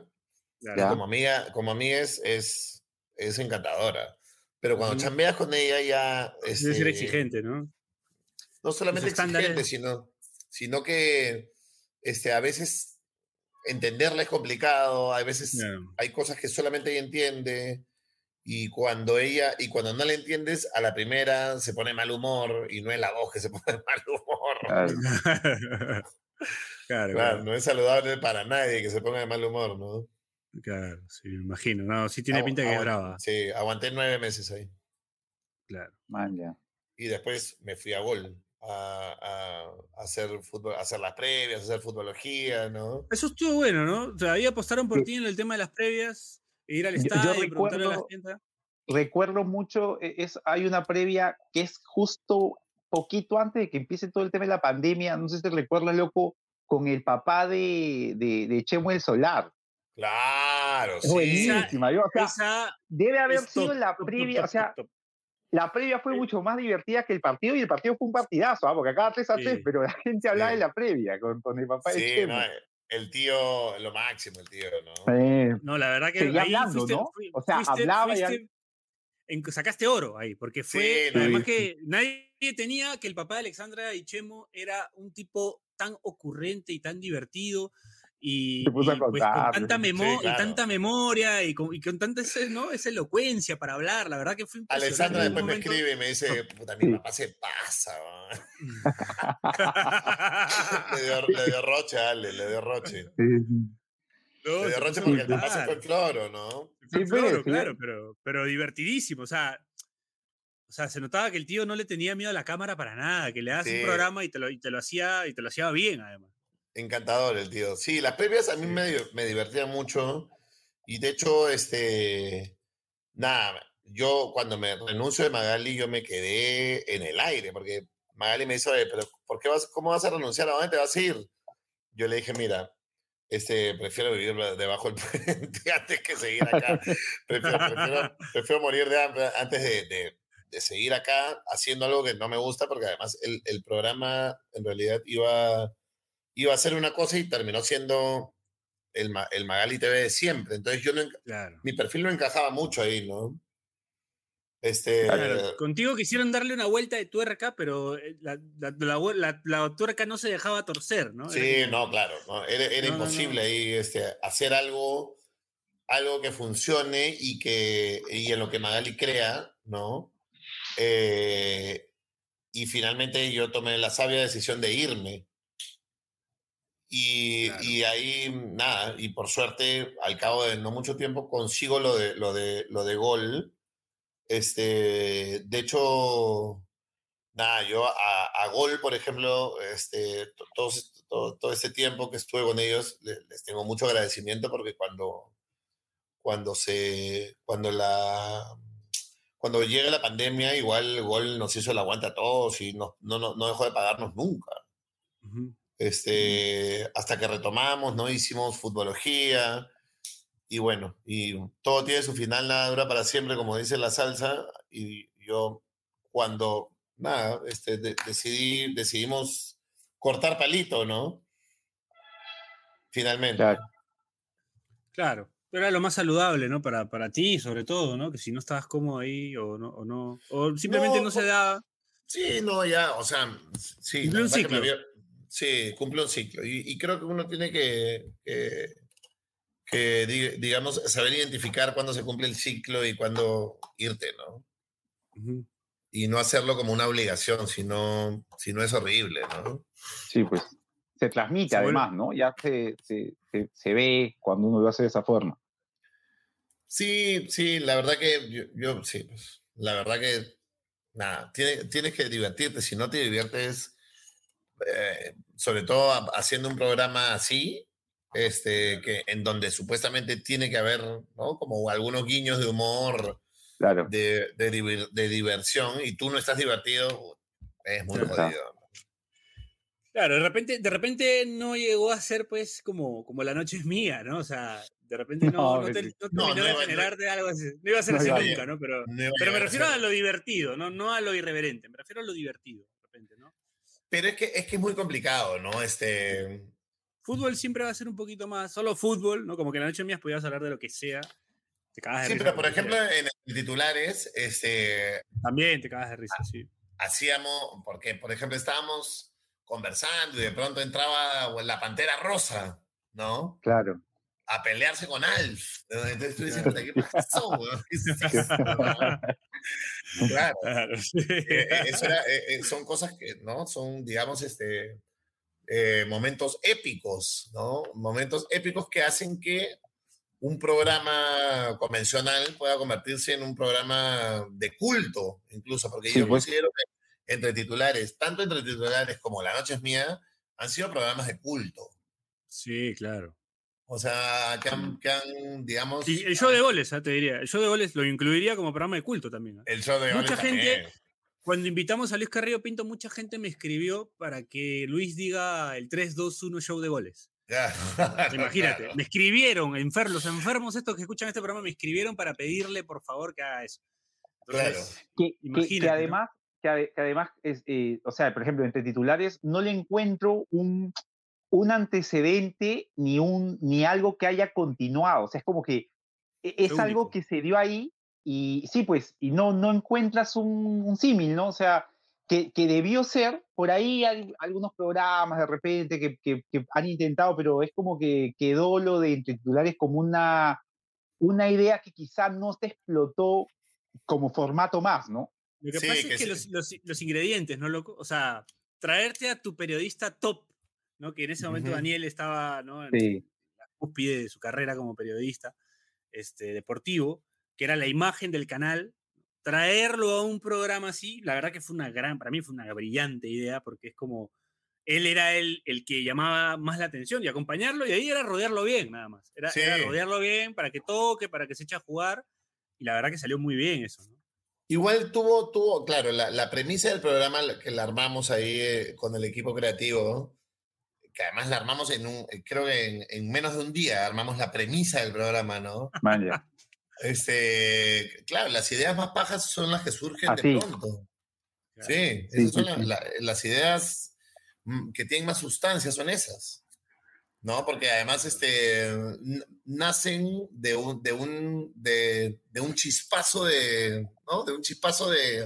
Como amiga, como amiga es, es, es encantadora. Pero cuando chambeas con ella ya. Es ser este exigente, ¿no? No solamente exigente, sino, sino que este, a veces entenderla es complicado, hay veces hay cosas que solamente ella entiende y cuando ella y cuando no la entiendes a la primera se pone mal humor y no es la voz que se pone mal humor. Claro. claro, no es saludable para nadie que se ponga de mal humor, ¿no? Claro, sí, me imagino. No, sí tiene pinta que es brava. Sí, aguanté nueve meses ahí. Claro. Man, Y después me fui a Gol a, hacer fútbol, hacer las previas, hacer futbología, ¿no? Eso estuvo bueno, ¿no? Todavía apostaron por ti en el tema de las previas, e ir al estadio y preguntarle a la gente. Recuerdo mucho, e, es, hay una previa que es justo poquito antes de que empiece todo el tema de la pandemia, no sé si te recuerdas, loco, con el papá de, de, de Chemo el Solar. Claro, sí. Buenísima. Yo, o sea, debe haber sido la previa, o sea, la previa fue mucho más divertida que el partido y el partido fue un partidazo, ¿ah? porque acá 3 a 3, pero la gente hablaba de la previa con, con el papá de Chemo. No, el tío, lo máximo, el tío, ¿no? no, la verdad que ahí hablando, fuiste, ¿no? o sea, hablaba en, sacaste oro ahí, porque fue, además que nadie tenía que el papá de Alexandra y Chemo era un tipo tan ocurrente y tan divertido y, pues, con, tanta y tanta memoria y con, y con tanta ¿no? esa elocuencia para hablar, la verdad que fue Alessandra después me escribe y me dice, puta, mi papá se pasa. le, dio, le, dio, roche, Ale, le dio roche. le dio roche porque el papá se fue en floro, ¿no? Sí, floro, claro, pero, pero divertidísimo, o sea, o sea, se notaba que el tío no le tenía miedo a la cámara para nada, que le das un programa y te lo, y te lo hacía y te lo hacía bien además. Encantador el tío. Sí, las previas a mí me, me divertían mucho. Y de hecho, este, nada, yo cuando me renuncio de Magali, yo me quedé en el aire, porque Magali me dice, pero ¿por qué vas, cómo vas a renunciar? ¿A dónde te vas a ir? Yo le dije, mira, este, prefiero vivir debajo del puente antes que seguir acá. Prefiero, morir de hambre antes de, de, de, seguir acá haciendo algo que no me gusta, porque además el, el programa en realidad iba iba a ser una cosa y terminó siendo el, el Magali TV de siempre. Entonces yo no, Claro. mi perfil no encajaba mucho ahí, ¿no? Este, Claro, Contigo quisieron darle una vuelta de tuerca, pero eh, la, la, la, la- tuerca no se dejaba torcer, ¿no? Era Sí, como- no, claro, no, era, era no, imposible no. ahí este, hacer algo, algo que funcione y, que, y en lo que Magali crea, ¿no? Eh, y finalmente yo tomé la sabia decisión de irme. Y, Claro. y ahí, nada, y por suerte, al cabo de no mucho tiempo, consigo lo de, lo de, lo de gol. Este, de hecho, nada, yo a, a Gol, por ejemplo, este, to- todos- todo, todo este tiempo que estuve con ellos, le- les, tengo mucho agradecimiento porque cuando, cuando se, cuando la, cuando llega la pandemia, igual Gol nos hizo el aguante a todos y no, no, no, dejó de pagarnos nunca. Ujú. Este, hasta que retomamos, ¿no? Hicimos futbología y bueno, y todo tiene su final, nada dura para siempre, como dice la salsa, y yo cuando, nada, este, de- decidí, decidimos cortar palito, ¿no? Finalmente. Claro. Claro. Pero era lo más saludable, ¿no? Para, para ti, sobre todo, ¿no? Que si no estabas cómodo ahí o no, o no, o simplemente no, No, se daba. Sí, no, ya, o sea, sí. Un que me ciclo. había- sí, cumple un ciclo. Y, y creo que uno tiene que, que, que, di- digamos, saber identificar cuándo se cumple el ciclo y cuándo irte, ¿no? Ujú. Y no hacerlo como una obligación, sino, si no es horrible, ¿no? Sí, pues se transmite Se vuelve- además, ¿no? Ya se, se, se, se ve cuando uno lo hace de esa forma. Sí, sí, la verdad que yo, yo- sí, pues, la verdad que, nada, tiene- tienes que divertirte. Si no te diviertes, eh, sobre todo ha- haciendo un programa así, este, que, en donde supuestamente tiene que haber, ¿no? Como algunos guiños de humor, Claro. de, de, divir- de diversión, y tú no estás divertido, es muy jodido. Claro, de repente, de repente no llegó a ser pues como, como la noche es mía, ¿no? O sea, de repente no, No, no, te, no No, terminó no de iba- no- generar de algo así. No iba a ser No así iba a nunca, llegar. ¿no? Pero, a pero me a refiero ser- a lo divertido, ¿no? No a lo irreverente, me refiero a lo divertido, de repente, ¿no? Pero es que, es que es muy complicado, ¿no? Este, Fútbol siempre va a ser un poquito más, solo fútbol, ¿no? Como que en la noche mía podías hablar de lo que sea. Te cagas de sí, risa pero por ejemplo, sea. en el titulares, este, También te cagas de risa, sí. hacíamos, porque por ejemplo estábamos conversando y de pronto entraba la pantera rosa, ¿no? Claro. A pelearse con Alf. Entonces tú dices, "Puta, ¿qué pasó? weón? ¿Qué es esto, no?" Claro. Claro, sí. eh, eso era, eh, son cosas que, ¿no? Son, digamos, este, eh, momentos épicos, ¿no? Momentos épicos que hacen que un programa convencional pueda convertirse en un programa de culto, incluso, porque Sí, yo pues. considero que entre titulares, tanto entre titulares como La Noche es Mía, han sido programas de culto. Sí, claro. O sea, que han, que han, digamos... Y el show de goles, te diría. El show de goles lo incluiría como programa de culto también. ¿ah? el show de mucha goles gente- también. Cuando invitamos a Luis Carrillo Pinto, mucha gente me escribió para que Luis diga el 3-2-1 show de goles. Ya. Imagínate, Claro. me escribieron, enfer- los enfermos estos que escuchan este programa me escribieron para pedirle por favor que haga eso. Claro. Entonces, Que, que- que además, que, ade- que además es, eh, o sea, por ejemplo, entre titulares no le encuentro un, un antecedente ni, un, ni algo que haya continuado. O sea, es como que e- es algo que se dio ahí y sí, pues, y no, no encuentras un, un símil, ¿no? O sea, que, que debió ser, por ahí hay algunos programas de repente que, que- que han intentado, pero es como que quedó lo de entre titulares como una, una idea que quizá no se explotó como formato más, ¿no? Lo que Sí, pasa que es que sí. los, los- los ingredientes, ¿no, loco? O sea, traerte a tu periodista top, ¿no? Que en ese momento. Daniel estaba, ¿no? En Sí. la cúspide de su carrera como periodista este, deportivo, que era la imagen del canal. Traerlo a un programa así, la verdad que fue una gran, para mí fue una brillante idea, porque es como, él era el, el que llamaba más la atención y acompañarlo, y ahí era rodearlo bien, nada más. Era, rodearlo bien para que toque, para que se eche a jugar, y la verdad que salió muy bien eso, ¿no? Igual tuvo, tuvo, claro, la, la premisa del programa que la armamos ahí eh, con el equipo creativo, que además la armamos en un, eh, creo que en, en menos de un día armamos la premisa del programa, ¿no? Man, ya. Este, claro, las ideas más pajas son las que surgen Así. de pronto. Claro. Sí, Sí, esas son sí, la- sí. la- las ideas mm, que tienen más sustancia, son esas. ¿no? Porque además este, nacen de un, de un, de, un chispazo de, ¿no? De un chispazo de,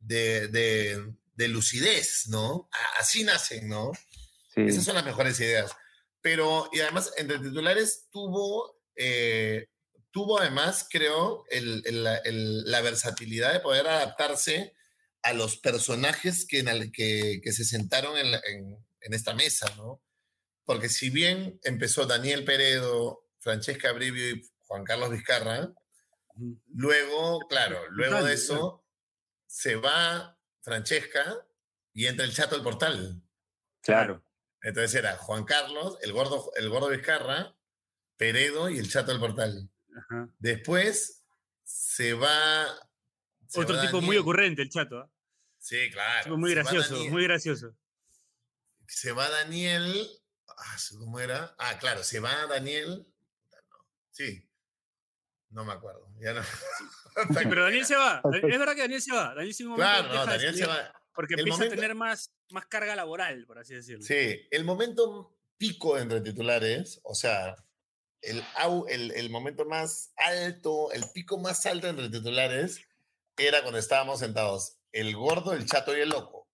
de, lucidez, ¿no? Así nacen, ¿no? Esas son las mejores ideas. Pero, y además, entre titulares tuvo, eh, tuvo además, creo, la versatilidad de poder adaptarse a los personajes que, que, que se sentaron en, en esta mesa, ¿no? porque si bien empezó Daniel Peredo, Francesca Brivio y Juan Carlos Vizcarra, luego, claro, luego de eso se va Francesca y entra el chato al portal. Claro. Entonces era Juan Carlos, el gordo, el gordo Vizcarra, Peredo y el chato al portal. Después se va. Otro tipo muy ocurrente, el chato. ¿ah? Sí, claro. muy gracioso, muy gracioso. Se va Daniel Ah, ¿Cómo era? Ah, claro, se va Daniel. Sí. No me acuerdo. Ya no. pero Daniel se va. Es verdad que Daniel se va. Daniel claro, no, Daniel se va. Porque empieza a tener más, más carga laboral, por así decirlo. Sí, el momento pico entre titulares, o sea, el, el, el momento más alto, el pico más alto entre titulares, era cuando estábamos sentados el gordo, el chato y el loco.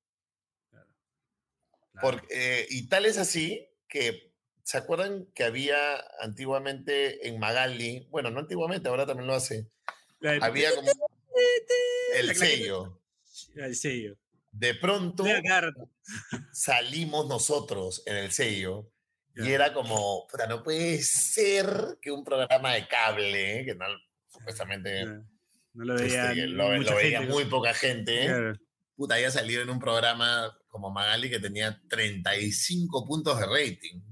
Porque, eh, y tal es así que, ¿se acuerdan que había antiguamente en Magali? Bueno, no antiguamente, ahora también lo hace. Había como el sello. El sello. De pronto salimos nosotros en el sello y era como, no puede ser que un programa de cable, que no, supuestamente no lo veía, este, lo, veía muy poca gente, puta, haya salido en un programa como Magali que tenía 35 puntos de rating.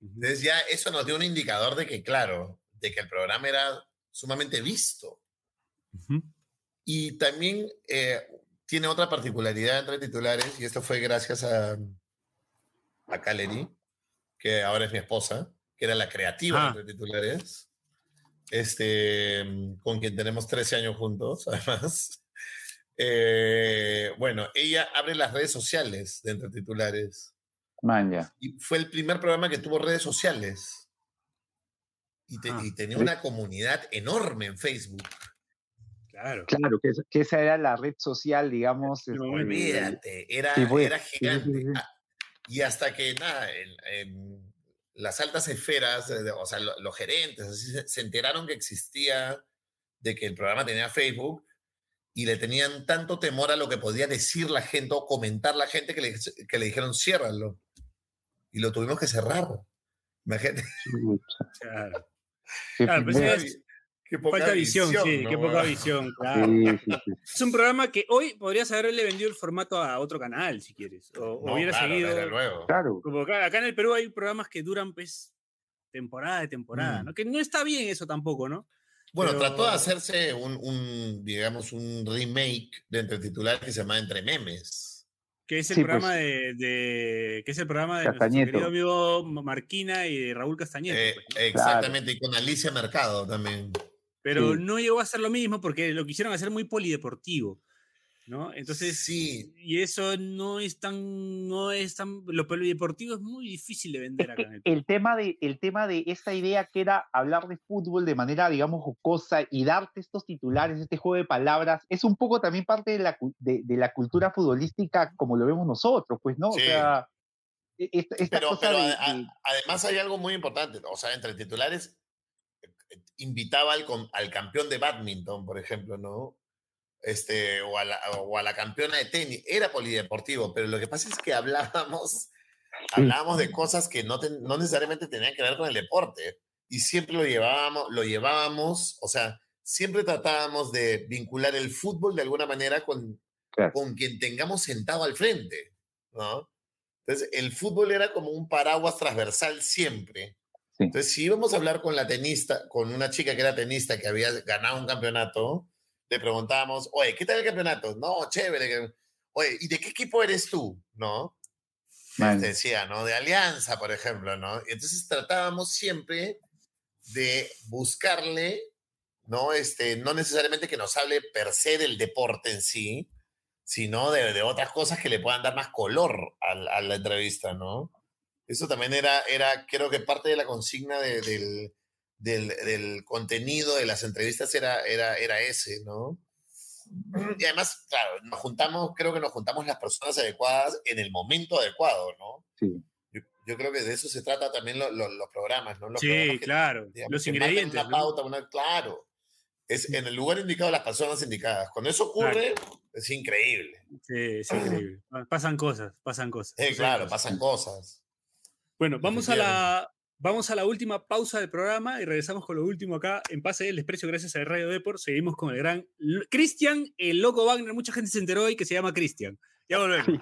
Entonces ya eso nos dio un indicador de que, claro, de que el programa era sumamente visto. Y también eh, tiene otra particularidad entre titulares, y esto fue gracias a, a Caleri, que ahora es mi esposa, que era la creativa ah. entre titulares, este, con quien tenemos 13 años juntos, además. Eh, bueno, ella abre las redes sociales de Entre Titulares. Manja. Y fue el primer programa que tuvo redes sociales. Y, ah, tenía una comunidad enorme en Facebook. Claro. Claro, que, esa era la red social, digamos. No, este, olvídate, era, era gigante. Ah, y hasta que, nada, en, las altas esferas, o sea, los, gerentes, se enteraron que existía, de que el programa tenía Facebook, y le tenían tanto temor a lo que podía decir la gente o comentar la gente que le, que le dijeron ciérralo. Y lo tuvimos que cerrar. Imagínate. Claro. claro pues qué poca visión, sí, qué poca visión, claro. es un programa que hoy podrías haberle vendido el formato a otro canal, si quieres. O, hubiera seguido. Luego. Claro. Como acá, acá, en el Perú hay programas que duran, pues, temporada de temporada, mm. ¿no? Que no está bien eso tampoco, ¿no? Bueno, trató de hacerse un, digamos, un remake de Entre Titulares que se llama Entre Memes. Que es el programa pues. de, que es el programa de nuestro querido amigo Marquina y de Raúl Castañeto. Eh, pues, exactamente, y con Alicia Mercado también. Pero no llegó a ser lo mismo porque lo quisieron hacer muy polideportivo. ¿no? Entonces, sí. Y eso no es tan, no es tan, lo polideportivo es muy difícil de vender acá. el, tema de, el tema de esta idea que era hablar de fútbol de manera, digamos, jocosa y darte estos titulares, este juego de palabras, es un poco también parte de la, de, la cultura futbolística como lo vemos nosotros, pues, ¿no? O sea, e, esta, pero, pero además hay algo muy importante, o sea, entre titulares invitaba al, al campeón de badminton, por ejemplo, ¿no? este, o, a la, o a la campeona de tenis. Era polideportivo, pero lo que pasa es que hablábamos, hablábamos de cosas que no, no necesariamente tenían que ver con el deporte. Y siempre lo llevábamos, lo llevábamos, o sea, siempre tratábamos de vincular el fútbol de alguna manera con, con quien tengamos sentado al frente, ¿no? Entonces, el fútbol era como un paraguas transversal siempre. Entonces, si íbamos a hablar con la tenista, con una chica que era tenista que había ganado un campeonato, le preguntábamos, oye, ¿qué tal el campeonato? No, chévere. Oye, ¿y de qué equipo eres tú? ¿No? decía, ¿no? De Alianza, por ejemplo, ¿no? Y entonces tratábamos siempre de buscarle, ¿no? Este, no necesariamente que nos hable per se del deporte en sí, sino de, de otras cosas que le puedan dar más color a, a la entrevista, ¿no? Eso también era, era creo que parte de la consigna de- del, del, del contenido de las entrevistas era, era, era ese, ¿no? Y además, claro, nos juntamos, creo que nos juntamos las personas adecuadas en el momento adecuado, ¿no? Sí. Yo, yo creo que de eso se trata también lo- lo- los programas, ¿no? Los Sí, programas que, claro. digamos, Los ingredientes. Una ¿no? pauta, una, claro. Es en el lugar indicado, las personas indicadas. Cuando eso ocurre, es increíble. Sí, es increíble. Pasan cosas, pasan cosas. Sí, pasan claro, cosas. pasan cosas. Bueno, vamos a la vamos a la última pausa del programa y regresamos con lo último acá en Pase del Desprecio gracias a Radio Deport. Seguimos con el gran Cristian, el loco Wagner. Mucha gente se enteró hoy que se llama Cristian. Ya volvemos.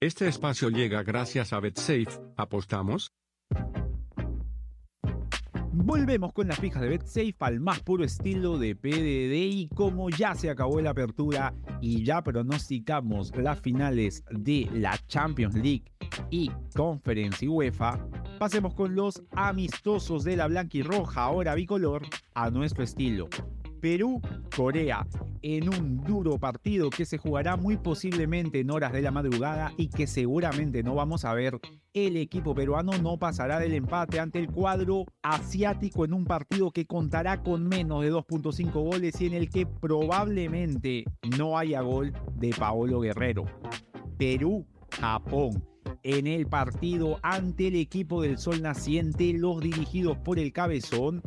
Este espacio llega gracias a BetSafe. ¿Apostamos? Volvemos con las fijas de BetSafe al más puro estilo de PDD y como ya se acabó la apertura y ya pronosticamos las finales de la Champions League y Conference y UEFA, pasemos con los amistosos de la blanca y roja, ahora bicolor, a nuestro estilo. Perú, Corea, en un duro partido que se jugará muy posiblemente en horas de la madrugada y que seguramente no vamos a ver el equipo peruano no pasará del empate ante el cuadro asiático en un partido que contará con menos de 2.5 goles y en el que probablemente no haya gol de Paolo Guerrero. Perú, Japón. En el partido ante el equipo del Sol Naciente, los dirigidos por el Cabezón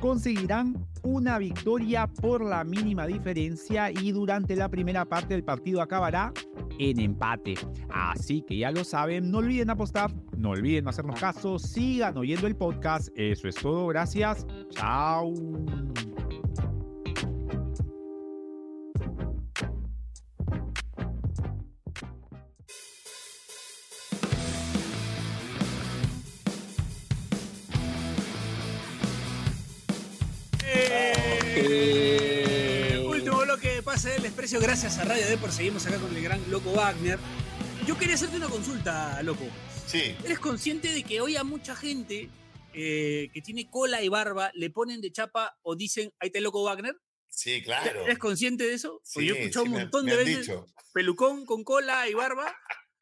conseguirán una victoria por la mínima diferencia y durante la primera parte del partido acabará en empate. Así que ya lo saben, no olviden apostar, no olviden hacernos caso, sigan oyendo el podcast. Eso es todo, gracias. Chao. Eh, Último bloque de Pase del Desprecio gracias a Radio Deport. Seguimos acá con el gran loco Wagner. Yo quería hacerte una consulta, loco. Sí, ¿Eres consciente de que hoy a mucha gente eh, que tiene cola y barba le ponen de chapa o dicen, ahí te loco Wagner? sí, claro. ¿Eres consciente de eso? Porque Sí, yo he escuchado sí, un montón me de veces dicho. pelucón con cola y barba.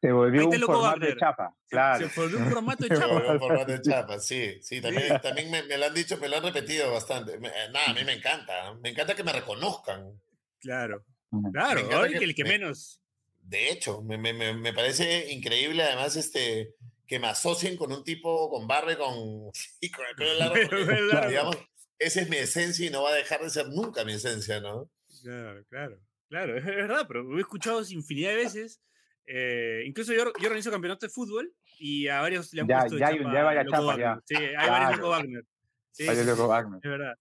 Se volvió un formato de chapa, Se- claro. Se volvió un formato de chapa. voy a formar de chapa, sí, sí, también, también me, me lo han dicho, me lo han repetido bastante. Eh, nada, a mí me encanta, me encanta que me reconozcan. Claro, claro. Hoy que- que el que me- menos. De hecho, me, me- me- me parece increíble además este, que me asocien con un tipo con barba y con, y con el pelo largo. porque, Claro, digamos, esa es mi esencia y no va a dejar de ser nunca mi esencia, ¿no? Claro, claro, claro, es verdad, pero lo he escuchado infinidad de veces. Eh, incluso yo, yo organizo campeonatos de fútbol y a varios le han Ya- puesto de ya hay- chapa ya hay varias Loco chapas, Wagner. ya. Sí, hay Claro. varios Loco Wagner. Sí, loco sí, Wagner. es verdad,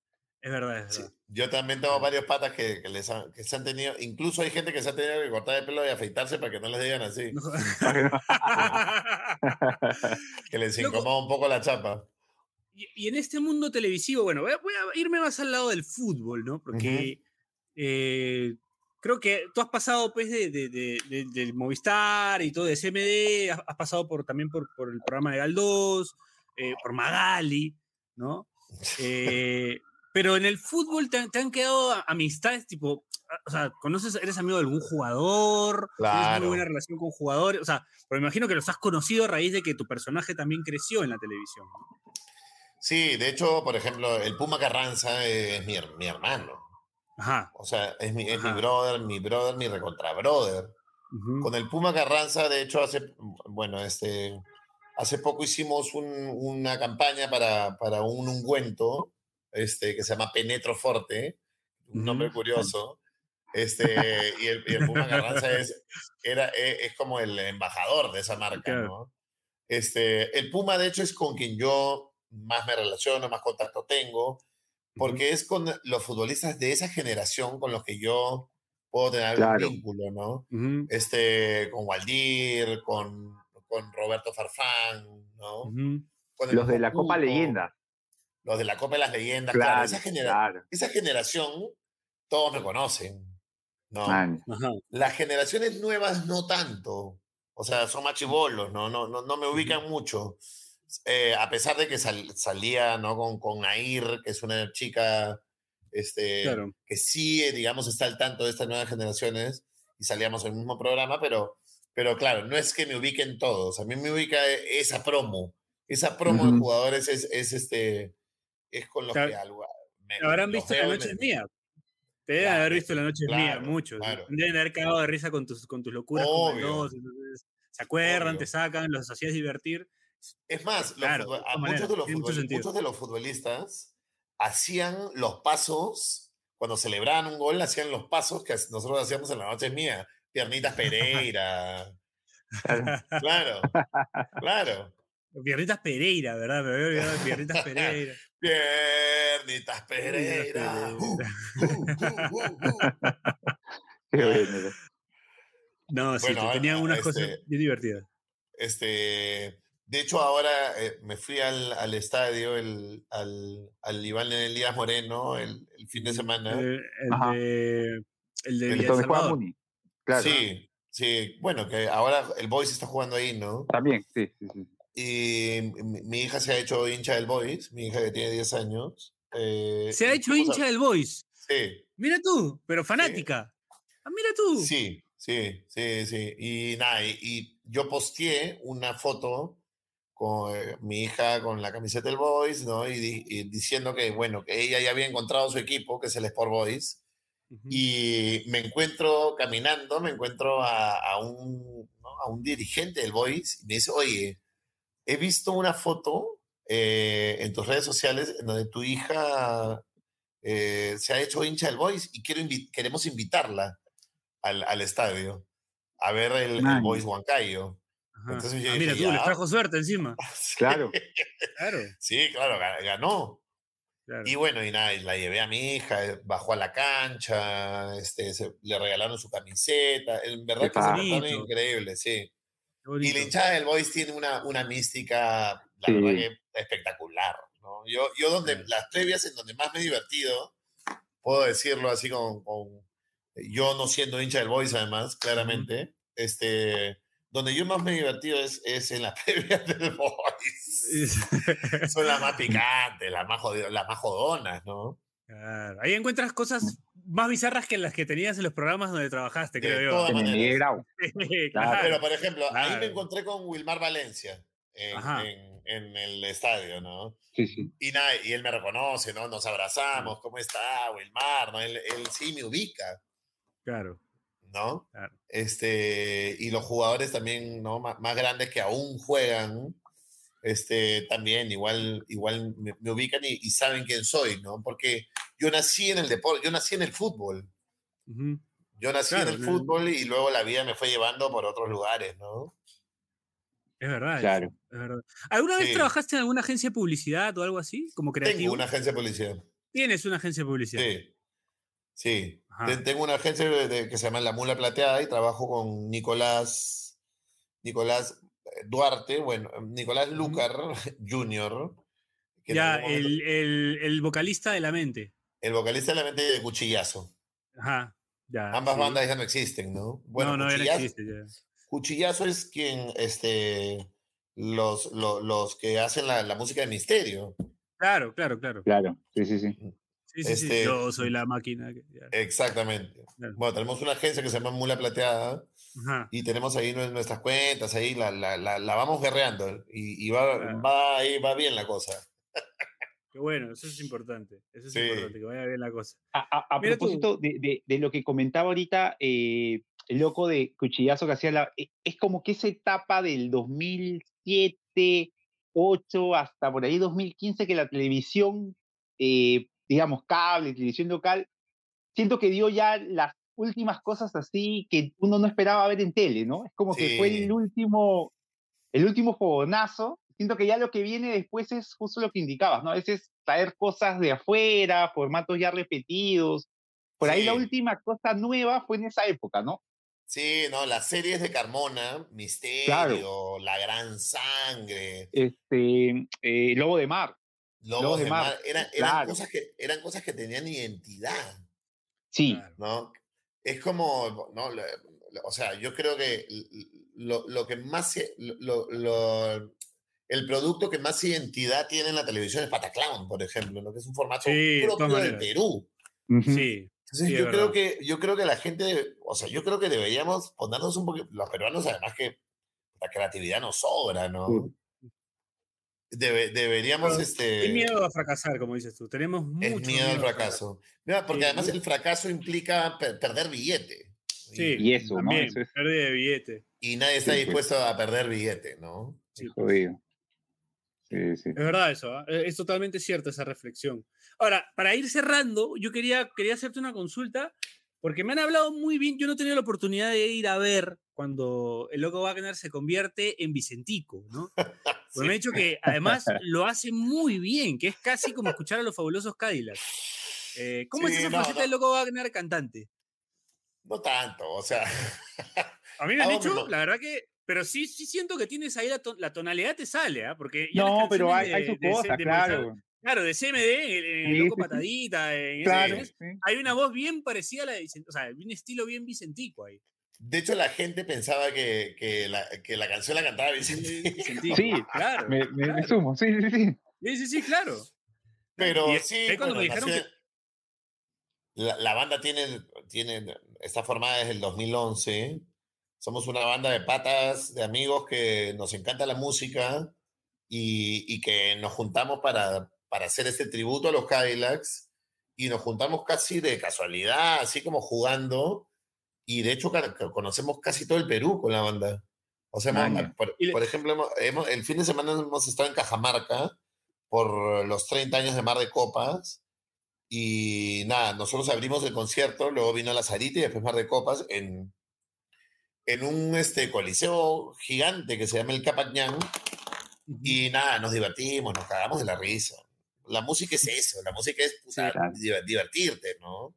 es verdad, es Sí. verdad. Yo también tengo varios patas que, que les han- que se han tenido, incluso hay gente que se ha tenido que cortar el pelo y afeitarse para que no les digan así, No. que les Loco. incomoda un poco la chapa. y, y en este mundo televisivo, bueno, voy a, voy a irme más al lado del fútbol, ¿no? Porque eh, creo que tú has pasado pues de, de- de- de- del Movistar y todo, de CMD, has, has pasado por, también por, por el programa de Galdós, eh, por Magali, ¿no? Eh, pero en el fútbol te, han- te han quedado amistades tipo, o sea, ¿conoces, eres amigo de algún jugador? ¿Tienes Claro. muy buena relación con jugadores? O sea, pero me imagino que los has conocido a raíz de que tu personaje también creció en la televisión. ¿no? Sí, de hecho, por ejemplo, el Puma Carranza es mi, her- mi hermano. Ajá. O sea, es mi, es mi brother, mi brother, mi recontra brother. ujú. Con el Puma Carranza, de hecho, hace, bueno, este, hace poco hicimos un- una campaña para, para un ungüento este, que se llama Penetro Forte, un nombre Ujú. curioso. Este, y, el, y el Puma Carranza es, era, e- es, como el embajador de esa marca, Claro. ¿no? Este, el Puma, de hecho, es con quien yo más me relaciono, más contacto tengo, porque es con los futbolistas de esa generación con los que yo puedo tener algún Claro. vínculo, ¿no? Este, con Waldir, con, con Roberto Farfán, ¿no? Los de la Copa Cuco, Leyenda. Los de la Copa de las Leyendas, claro. Claro, Esa, genera- claro. esa generación, todos me conocen, ¿no? Las generaciones nuevas no tanto. O sea, son machibolos, ¿no? No, no, no me ubican mucho. Eh, a pesar de que sal- salía, ¿no? Con, con Nair, que es una chica Este, Claro. que sí, digamos, está al tanto de estas nuevas generaciones y salíamos en el mismo programa, pero, pero claro, no es que me ubiquen todos. A mí me ubica eh, esa promo. Esa promo de Ujú. jugadores es, es, este, es con los Claro. que algo. me- Habrán visto La Noche es Mía. Te deben Claro, haber visto La Noche es Mía, muchos. Deben haber cagado de risa con tus, con tus locuras entonces, se acuerdan, Obvio. te sacan, los hacías divertir. Es más, Claro, de muchos, de los tiene mucho futbol- sentido. muchos de los futbolistas hacían los pasos, cuando celebraban un gol, hacían los pasos que nosotros hacíamos en la noche mía. Piernitas Pereira. Claro, claro. Pierritas Pereira, ¿verdad? Me había olvidado de Pierritas Pereira. Piernitas Pereira. Uh, uh, uh. Qué bueno. No, sí, Bueno, tenían unas este, cosas bien divertidas. Este, de hecho, ahora eh, me fui al, al estadio, el, al, al Iván Elías Moreno, el, el fin de semana. El, el Ajá. de, el de El Villa El Donde juega Salvador. Muni. Claro. Sí, sí. Bueno, que ahora el Boys está jugando ahí, ¿no? También, sí, sí, sí. Y mi, mi hija se ha hecho hincha del Boys, mi hija que tiene 10 años. eh, Se ha hecho a- hincha del Boys. Sí, Mira tú, pero fanática. Ah, mira tú. sí, sí, sí, sí. Y nada, y, y yo posteé una foto con eh, mi hija con la camiseta del Boys, ¿no? Y, di- y diciendo que, bueno, que ella ya había encontrado su equipo, que es el Sport Boys. Y me encuentro caminando, me encuentro a, a un, ¿no? a un dirigente del Boys y me dice, oye, he visto una foto eh, en tus redes sociales en donde tu hija eh, se ha hecho hincha del Boys y quiero invi- queremos invitarla al, al estadio a ver el, el. Boys Huancayo. Entonces yo Ah, dije, mira tú, ya. les trajo suerte encima. Claro. Claro, Sí, claro, ga- ganó. claro. Y bueno, y nada, y la llevé a mi hija, eh, bajó a la cancha, este, se- le regalaron su camiseta, en verdad Qué que se portaron bonito. increíble, sí. Y la hinchada del Boys tiene una, una mística, la Sí. verdad que espectacular. ¿no? Yo, yo donde, Sí. las previas en donde más me he divertido, puedo decirlo así con, con- yo no siendo hincha del Boys además, claramente, este, donde yo más me he divertido es, es en las previas del Boys. Son las más picantes, las más, jodido- las más jodonas, ¿no? Claro. Ahí encuentras cosas más bizarras que las que tenías en los programas donde trabajaste, De creo yo. Miguel Grau. Claro. Pero, por ejemplo, ahí me Claro. encontré con Wilmar Valencia en, en- en el estadio, ¿no? Sí, sí. Y, nada, y él me reconoce, ¿no? Nos abrazamos, ¿cómo está Wilmar? ¿no? Él, él sí me ubica, Claro. ¿No? Claro. Este, y los jugadores también, ¿no? Má- más, grandes que aún juegan, este, también igual, igual me, me ubican y, y saben quién soy, ¿no? Porque yo nací en el deporte, yo nací en el fútbol. Yo nací Claro, en el no- fútbol y luego la vida me fue llevando por otros lugares, ¿no? Es verdad. Claro. eso, es verdad. ¿Alguna vez trabajaste en alguna agencia de publicidad o algo así? Como creativo. Tengo una agencia de publicidad. Tienes una agencia de publicidad. Sí. Sí. Ajá. Tengo una agencia de- de- que se llama La Mula Plateada y trabajo con Nicolás, Nicolás eh, Duarte, bueno, Nicolás. Lucar Jr. que Ya, el, el, el vocalista de la mente. el vocalista de la mente de Cuchillazo. Ajá. Ya, Ambas sí. bandas ya no existen, ¿no? Bueno, no, no, ya no Cuchillazo, existe. Ya. Cuchillazo es quien, este, los, lo- los, que hacen la, la música de misterio. Claro, claro, claro. Claro. Sí, sí, sí. Sí, sí, sí. Este- Yo soy la máquina. que- ya. Exactamente. Claro. Bueno, tenemos una agencia que se llama Mula Plateada Ajá. y tenemos ahí nue- nuestras cuentas, ahí la, la, la, la vamos guerreando y, y va, Claro. va, ahí, va bien la cosa. Qué bueno, eso es importante. Eso es Sí. importante, que vaya bien la cosa. A, propósito de, de- de lo que comentaba ahorita eh, el loco de Cuchillazo que hacía la... e- Es como que esa etapa del 2007, 8 hasta por ahí 2015 que la televisión, eh, digamos, cable, televisión local, siento que dio ya las últimas cosas así que uno no esperaba ver en tele, ¿no? Es como que fue Sí. el último, el último fogonazo. Siento que ya lo que viene después es justo lo que indicabas, ¿no? A veces traer cosas de afuera, formatos ya repetidos. Por ahí la Sí. última cosa nueva fue en esa época, ¿no? Sí, no, las series de Carmona, Misterio, La Gran Sangre, Este, eh, Lobo de Mar. Lobos de de Mar, Mar, eran, eran claro. cosas que, eran cosas que tenían identidad. Sí. ¿no? Es como, ¿no? O sea, yo creo que lo, lo que más, se- lo, lo- el producto que más identidad tiene en la televisión es Pataclown, por ejemplo, ¿no? que es un formato Sí, propio de maneras. Perú. Sí. Entonces Sí, yo creo que yo creo que la gente, o sea, yo creo que deberíamos ponernos un poquito, los peruanos además que la creatividad nos sobra, ¿no? Sí. Debe- deberíamos, Pero este, Hay miedo a fracasar, como dices tú. Tenemos mucho es miedo al a fracaso. Mira, porque Sí, además el fracaso implica per- perder billete. Sí, Y eso, ¿no? también, Eso es pérdida de billete. Y nadie está Sí, pues. dispuesto a perder billete, ¿no? Sí, jodido. Sí, sí. Es verdad eso. Eh, es totalmente cierta esa reflexión. Ahora, para ir cerrando, yo quería, quería hacerte una consulta, porque me han hablado muy bien, yo no he tenido la oportunidad de ir a ver cuando el Loco Wagner se convierte en Vicentico, ¿no? Me han dicho que además lo hace muy bien, que es casi como escuchar a los fabulosos Cadillacs. Eh, ¿Cómo es Sí, esa no, faceta no. del Loco Wagner cantante? No tanto, o sea, A mí me han dicho, la verdad que... Pero sí, sí siento que tienes ahí la, to- la tonalidad te sale, ¿ah? Porque ya las No, pero hay, hay de- sus de- de cosas, Movistar- claro. De CMD, Sí, Loco. Patadita, en Claro. hay una voz bien parecida a la de Vicentico, o sea, un estilo bien vicentico ahí. de hecho la gente pensaba que, que, la, que la canción la cantaba Vicente. Vicentico, Sí, claro. Me, me- sumo, sí, sí, sí. Sí, sí, sí, claro. Pero Y sí, ahí cuando bueno, me dijeron nació- la, la banda tiene, tiene, está formada desde el 2011. Somos una banda de patas, de amigos que nos encanta la música y, y que nos juntamos para, para hacer este tributo a los Cadillacs. Y nos juntamos casi de casualidad, así como jugando. Y de hecho conocemos casi todo el Perú con la banda. O sea, hemos- Maña. por, por ejemplo, hemos- hemos- el fin de semana hemos estado en Cajamarca por los 30 años de Mar de Copas. Y nada, nosotros abrimos el concierto, luego vino la Sarita y después Mar de Copas en, en un este, coliseo gigante que se llama el Capañán. Y nada, nos divertimos, nos cagamos de la risa. La música es eso, la música es claro. divertirte, ¿no?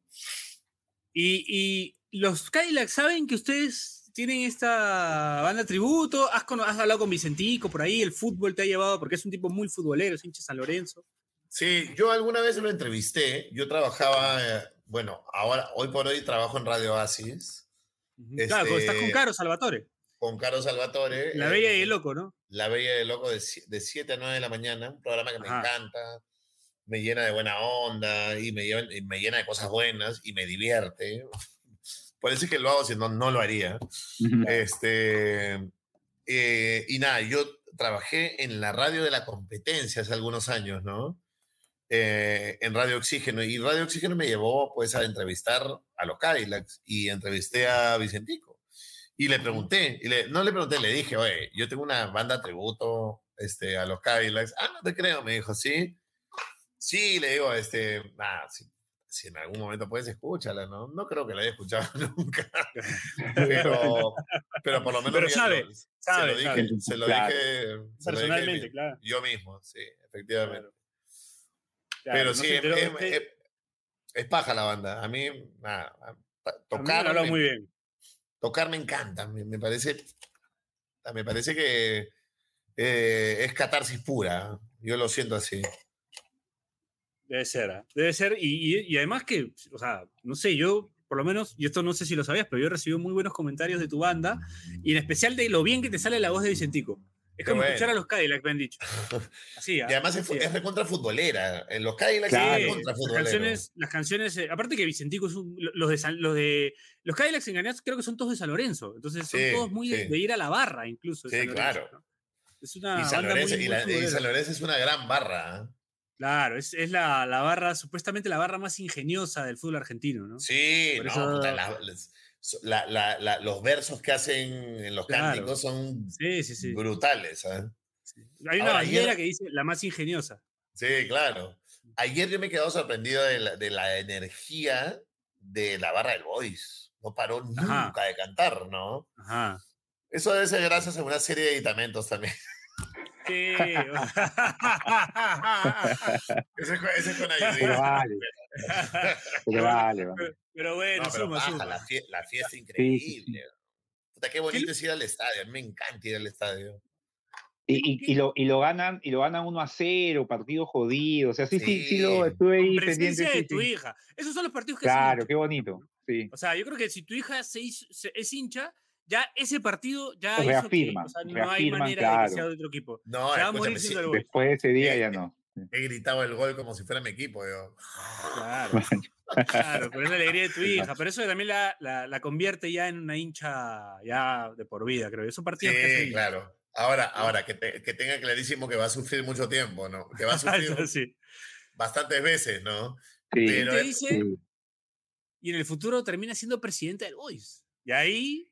Y, y los Cadillacs saben que ustedes tienen esta banda tributo. ¿Has, has hablado con Vicentico por ahí, el fútbol te ha llevado, porque es un tipo muy futbolero, es hincha de San Lorenzo. Sí, yo alguna vez lo entrevisté. Yo trabajaba, eh, bueno, ahora, hoy por hoy trabajo en Radio. Claro, porque estás con Este, Caro Salvatore, con Carlos Salvatore. la eh, bella y el loco, ¿no? La Bella y el Loco de 7 a 9 de la mañana, un programa que me encanta, me llena de buena onda y me, lleva- y me llena de cosas buenas y me divierte. Por eso es que lo hago, si no, no lo haría. Este, eh, y nada, yo trabajé en la radio de la competencia hace algunos años, ¿no? Eh, en Radio Oxígeno. Y Radio Oxígeno me llevó pues a entrevistar a los Cadillacs y entrevisté a Vicentico. Y le pregunté, y le- no le pregunté, le dije, oye, yo tengo una banda tributo este, a los Cadillacs. Ah, no te creo, me dijo, sí. Sí, le digo, este, nada, si, si en algún momento puedes escúchala, ¿no? No creo que la haya escuchado nunca. pero, pero por lo menos Pero sabe, lo- sabe, se lo dije, sabe. se lo Claro. dije, se lo dije Personalmente, claro. yo mismo, sí, efectivamente. Claro, pero no sí, es, enteró es- usted. es- es paja la banda. A mí, nada, tocar, me, muy bien. tocar me encanta, me, me parece, me parece que eh, es catarsis pura. Yo lo siento así. Debe ser, ¿ah? debe ser. Y, y- y además que, o sea, no sé, yo, por lo menos, y esto no sé si lo sabías, pero yo he recibido muy buenos comentarios de tu banda, y en especial de lo bien que te sale la voz de Vicentico. Es como bueno. escuchar a los Cadillacs, me han dicho. Así, ¿ah? Y además es, Así, es recontra futbolera. En los Cadillacs Claro. es recontra las canciones, las canciones eh, aparte que Vicentico es un, los de San- los de los Cadillacs engañados creo que son todos de San Lorenzo, entonces son Sí, todos muy de, sí. de ir a la barra incluso. Sí, Lorenzo, claro. ¿no? Es una Y San, banda muy- Lorenzo, y muy y futbolera. San Lorenzo es una gran barra. ¿eh? Claro, es, es la, la barra, supuestamente la barra más ingeniosa del fútbol argentino, ¿no? Sí, Por no, eso- puta, la- la- los versos que hacen en los Claro. cánticos son Sí, sí, sí. brutales. ¿eh? Hay una Ahora, bandera ayer- que dice la más ingeniosa. Sí, claro. Ayer yo me he quedado sorprendido de la, de la energía de la barra del Boys. No paró Ajá. nunca de cantar, ¿no? Ajá. Eso debe ser gracias a una serie de editamentos también. Sí. ese, es con- ese es con ayudita. Pero vale, pero vale, vale. pero, pero bueno, No, pero suma, baja, suma. la, fie- la fiesta sí, sí. increíble. Puta, qué bonito ¿Qué- es ir al estadio. A mí me encanta ir al estadio. Y, y, y lo, y lo ganan, y lo ganan 1 a 0, partido jodido. O sea, sí, sí, sí, lo Sí. estuve Con ahí presencia pendiente. de sí, tu sí. hija. Esos son los partidos que hacen Claro, qué bonito. Sí. O sea, yo creo que si tu hija se hizo- se- es hincha, ya ese partido ya Lo hizo que- reafirman, o sea, no hay manera de que sea de otro equipo. No, se va a escúchame, morir sí, siendo el Boys. Después de ese día Eh, ya no. he gritado el gol como si fuera mi equipo. Yo. Claro. Claro, pero es la alegría de tu hija. Pero eso también la, la, la convierte ya en una hincha ya de por vida, creo. Esos partidos que Sí, hace- claro. Ahora, ahora que, te- que tenga clarísimo que va a sufrir mucho tiempo, ¿no? Que va a sufrir Sí. bastantes veces, ¿no? Sí, Pero Te dice, sí. y en el futuro termina siendo presidente del Boys. Y ahí.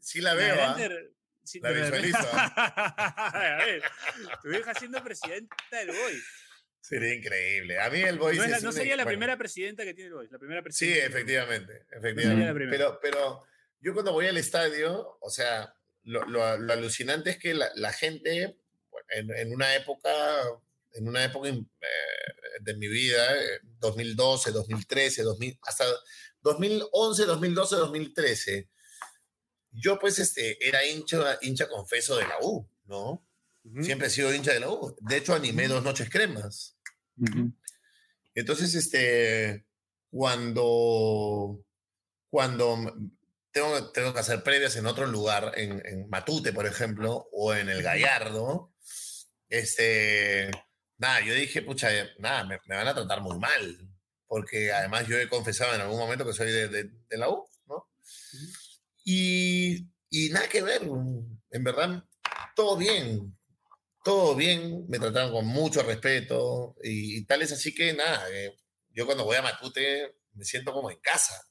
Sí la veo, ¿ah? adelante, sí, La visualizo, A ver, tu hija siendo presidenta del Boys. Sería increíble. A mí el Boys No, es la- sería la bueno, primera presidenta que tiene el Boys. La primera Sí, presidenta. efectivamente, sería efectivamente. la primera. Pero, pero yo cuando voy al estadio, o sea, lo, lo- lo alucinante es que la, la gente, en, en una época, en una época eh, de mi vida, eh, 2012, 2013, 2000, hasta 2011, 2012, 2013, yo pues este, era hincha, hincha confeso de la U, ¿no? Siempre he sido hincha de la U. De hecho, animé dos noches cremas. Ujú. Entonces, este, cuando, cuando tengo, tengo que hacer previas en otro lugar, en, en Matute, por ejemplo, o en el Gallardo, este, nada, yo dije, pucha, nada, me, me van a tratar muy mal, porque además yo he confesado en algún momento que soy de, de- de la U, ¿no? Y, y nada que ver, en verdad, todo bien, todo bien, me trataron con mucho respeto y, tal es así que nada, eh, yo cuando voy a Matute me siento como en casa.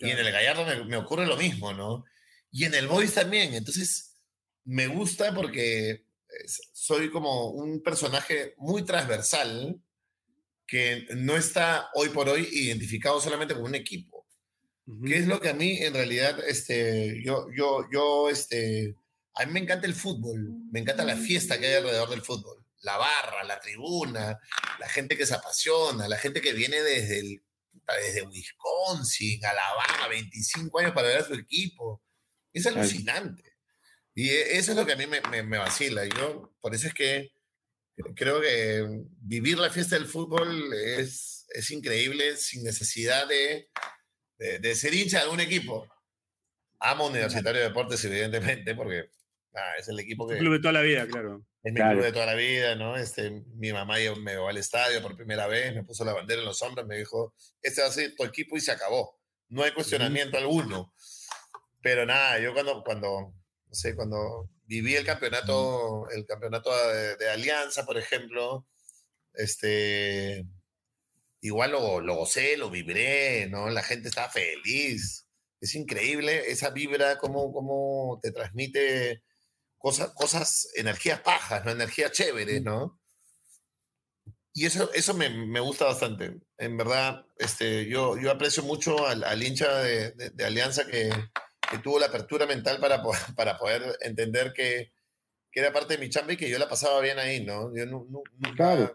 Y en el Gallardo me, me ocurre lo mismo, ¿no? Y en el Boys también. Entonces, me gusta porque soy como un personaje muy transversal que no está hoy por hoy identificado solamente con un equipo. Ujú. ¿Qué es lo que a mí en realidad, este, yo, yo, yo, este, a mí me encanta el fútbol, me encanta la fiesta que hay alrededor del fútbol, la barra, la tribuna, la gente que se apasiona, la gente que viene desde el, desde Wisconsin, Alabama, 25 años para ver a su equipo. Es alucinante. Y e- eso es lo que a mí me, me, me vacila. Yo, por eso es que creo que vivir la fiesta del fútbol es, es increíble sin necesidad de, de, de ser hincha de algún equipo. Amo Universitario de Deportes, evidentemente, porque ah, es el equipo que club de toda la vida, claro. es mi Claro. club de toda la vida, ¿no? Este, mi mamá me llevó al estadio por primera vez, me puso la bandera en los hombros, me dijo, este va a ser tu equipo y se acabó. No hay cuestionamiento alguno. Pero nada, yo cuando, cuando, no sé, cuando viví el campeonato, el campeonato de, de Alianza, por ejemplo, este, igual lo, lo gocé, lo vibré, ¿no? La gente estaba feliz. Es increíble esa vibra, cómo, cómo te transmite cosas, cosas, energías pajas, ¿no? Energías chéveres, ¿no? Y eso, eso me, me gusta bastante. En verdad, este, yo, yo aprecio mucho al, al hincha de, de- de Alianza que, que tuvo la apertura mental para, para poder entender que, que era parte de mi chamba y que yo la pasaba bien ahí, ¿no? Yo nu- nunca... Claro.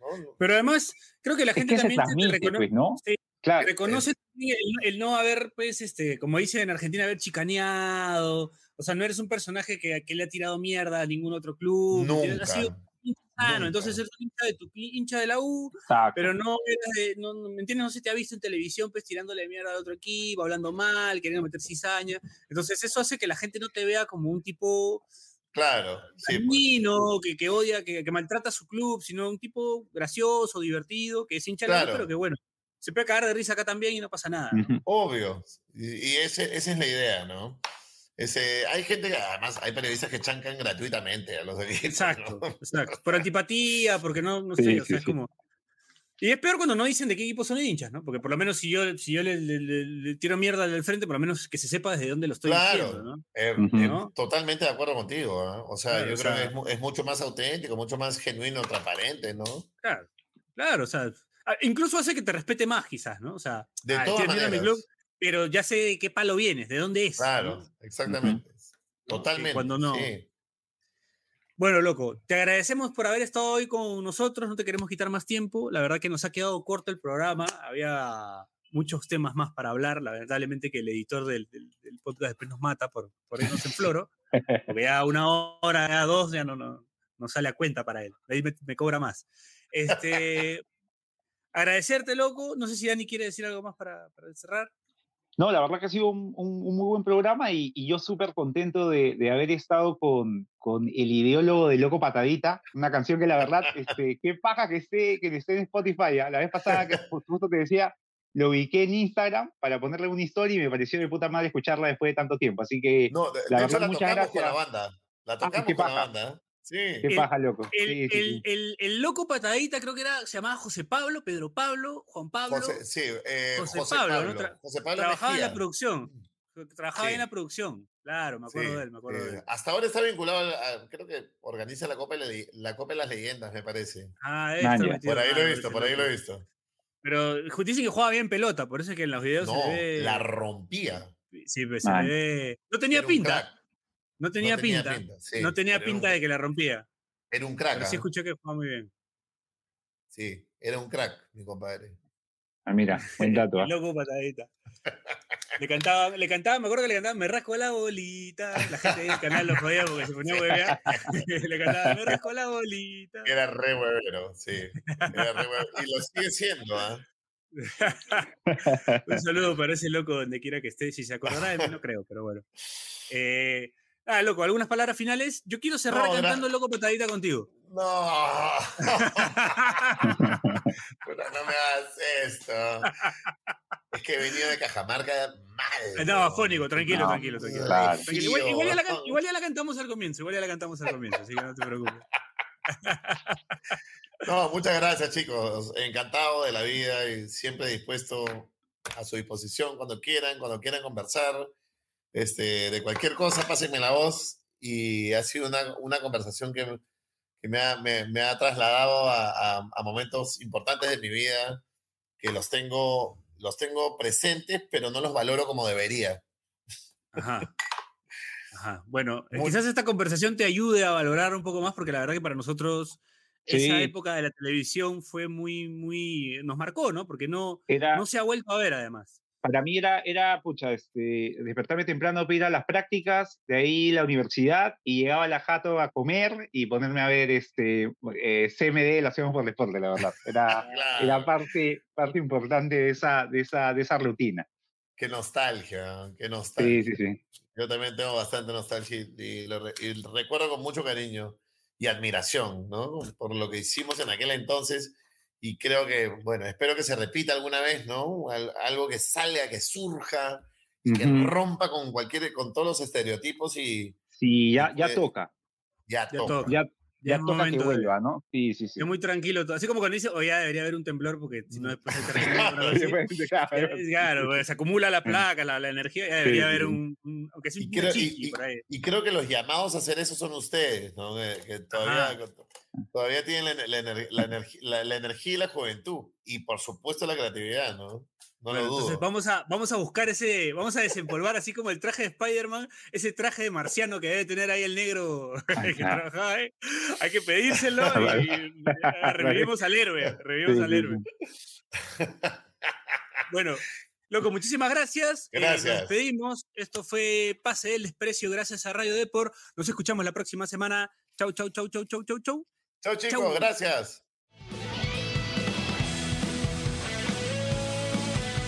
¿No? No- Pero además, creo que la Es gente que también pues, ¿no? sí, Claro. reconoce también el, el no haber, pues, este, como dicen en Argentina, haber chicaneado. O sea, no eres un personaje que, que le ha tirado mierda a ningún otro club. Nunca. Has sido hincha sano, nunca. entonces eres un hincha de tu hincha de la U, Exacto. pero no, eras de- no, no, ¿me entiendes? No se te ha visto en televisión, pues, tirándole mierda a otro equipo, hablando mal, queriendo meter cizaña. Entonces, eso hace que la gente no te vea como un tipo Claro, sí. pues. que, que odia, que, que maltrata a su club, sino un tipo gracioso, divertido, que es hincha de Claro. pero que bueno, se puede cagar de risa acá también y no pasa nada. Obvio. Y, y ese, esa es la idea, ¿no? Ese, hay gente, que, además, hay periodistas que chancan gratuitamente a los equipos. Exacto, ¿no? exacto. Por antipatía, porque no, no sé, Sí, o sí, sea, es como... Y es peor cuando no dicen de qué equipo son hinchas, ¿no? Porque por lo menos si yo, si yo le, le- le- le tiro mierda al del frente, por lo menos que se sepa desde dónde lo estoy Claro. diciendo, ¿no? Eh, eh, ¿No? totalmente de acuerdo contigo. ¿ah? O sea, Claro, yo o creo sea- que es, mu- es mucho más auténtico, mucho más genuino, transparente, ¿no? Claro, claro, o sea, ah, incluso hace que te respete más quizás, ¿no? O sea, De ah, todas mi maneras. club, pero ya sé de qué palo vienes, de dónde es. ¿no? Claro, exactamente. Totalmente. Cuando no. sí. Bueno, loco, te agradecemos por haber estado hoy con nosotros, no te queremos quitar más tiempo. La verdad que nos ha quedado corto el programa, había muchos temas más para hablar, lamentablemente que el editor del, del- del podcast después nos mata por, por irnos en floro, porque ya una hora, ya dos, ya no, no, no sale a cuenta para él, ahí me, me cobra más. Este, agradecerte, loco, no sé si Dani quiere decir algo más para, para cerrar. No, la verdad que ha sido un, un- un muy buen programa y, y yo súper contento de, de haber estado con, con el ideólogo de Loco Patadita, una canción que la verdad, este, qué paja que esté, que esté en Spotify. ¿ah? La vez pasada que ju- justo te decía, lo ubiqué en Instagram para ponerle una historia y me pareció de puta madre escucharla después de tanto tiempo. Así que No, de, La de hecho verdad, la muchas tocamos con la gracias. banda. La Ah, tocamos qué con la banda. Sí. qué El- paja, loco. El, Sí, sí, el- sí. el- el loco patadita creo que era, se llamaba José Pablo, Pedro Pablo, Juan Pablo. José, sí, eh, José José, Pablo, Pablo. ¿no? Tra- José Pablo trabajaba en la producción. Trabajaba Sí. en la producción. Claro, me acuerdo Sí, de él, me acuerdo de él. hasta ahora está vinculado, a- a- creo que organiza la Copa, de la, la Copa de las Leyendas, me parece. Ah, metido Por ahí lo he visto, por ahí lo he visto. Pero dicen que juega bien pelota, por eso es que en los videos No, se ve. la rompía. Sí, pues se ve. No tenía pinta. No tenía No pinta. sí, no tenía un- pinta de que la rompía. Era un crack. Pero sí ¿ah? escuché que jugaba muy bien. Sí, era un crack, mi compadre. Ah, mira, buen dato. ¿ah? Loco patadita. Le cantaba, le cantaba, me acuerdo que le cantaba, me rasco la bolita. La gente del canal lo podía porque se ponía a huevear. le cantaba, me rasco la bolita. Era re huevero, sí. Era re huevero. Y lo sigue siendo, ¿ah? Un saludo para ese loco donde quiera que esté. Si se acordará de mí, no creo, pero bueno. Eh, ah, loco, algunas palabras finales. Yo quiero cerrar No, cantando Loco Patadita contigo. No. Puta, no me hagas esto. Es que he venido de Cajamarca mal. No, afónico, tranquilo, No, tranquilo, tranquilo. claro. Tranquilo, Igual, igual ya la, can- Frío. igual ya la cantamos al comienzo, igual ya la cantamos al comienzo, así que no te preocupes. No, muchas gracias, chicos. Encantado de la vida y siempre dispuesto a su disposición cuando quieran, cuando quieran conversar. Este, de cualquier cosa, pásenme la voz. Y ha sido una, una conversación que, que me, ha, me- me ha trasladado a, a- a momentos importantes de mi vida, que los tengo, los tengo presentes, pero no los valoro como debería. Ajá. Ajá. Bueno, eh, Muy- quizás esta conversación te ayude a valorar un poco más, porque la verdad que para nosotros esa época de la televisión fue muy, muy, nos marcó, ¿no? Porque no, Era, no se ha vuelto a ver además. Para mí era, era pucha, este, despertarme temprano para ir a las prácticas, de ahí la universidad, y llegaba a la jato a comer y ponerme a ver este, eh, CMD, lo hacemos por el deporte, la verdad. Era, Claro. era parte, parte importante de esa, de, esa, de esa rutina. Qué nostalgia, qué nostalgia. Sí, sí, sí. Yo también tengo bastante nostalgia y, y lo re- y lo recuerdo con mucho cariño y admiración, ¿no? Por lo que hicimos en aquel entonces y creo que, bueno, espero que se repita alguna vez, ¿no? Al- algo que salga, que surja, y que rompa con cualquier, con todos los estereotipos y Sí, ya, ya Eh, toca. ya, Ya toca. toca. Ya, Ya ya es toca que momento de- vuelva, ¿no? Sí, sí, sí. Es muy tranquilo todo. Así como cuando dice, o ya debería haber un temblor, porque si no después se. Claro. Claro, pues, se acumula la placa, la, la energía, ya debería sí, haber sí. un, un- aunque sea Y un creo- y- por ahí. Y creo que los llamados a hacer eso son ustedes, ¿no? Que, que todavía, todavía tienen la, la- la energía y la juventud. Y por supuesto la creatividad, ¿no? No Bueno, lo dudo. entonces vamos a, vamos a buscar ese, vamos a desempolvar así como el traje de Spider-Man, ese traje de marciano que debe tener ahí el negro que trabajaba ahí. Hay que pedírselo y revivimos al héroe, revivimos Sí, al sí, héroe. Bueno, loco, muchísimas gracias. Eh, Gracias. nos despedimos. Esto fue Pase del Desprecio gracias a Radio Depor. Nos escuchamos la próxima semana. Chau, chau, chau, chau, chau, chau, chau. Chao chicos, Chau. gracias.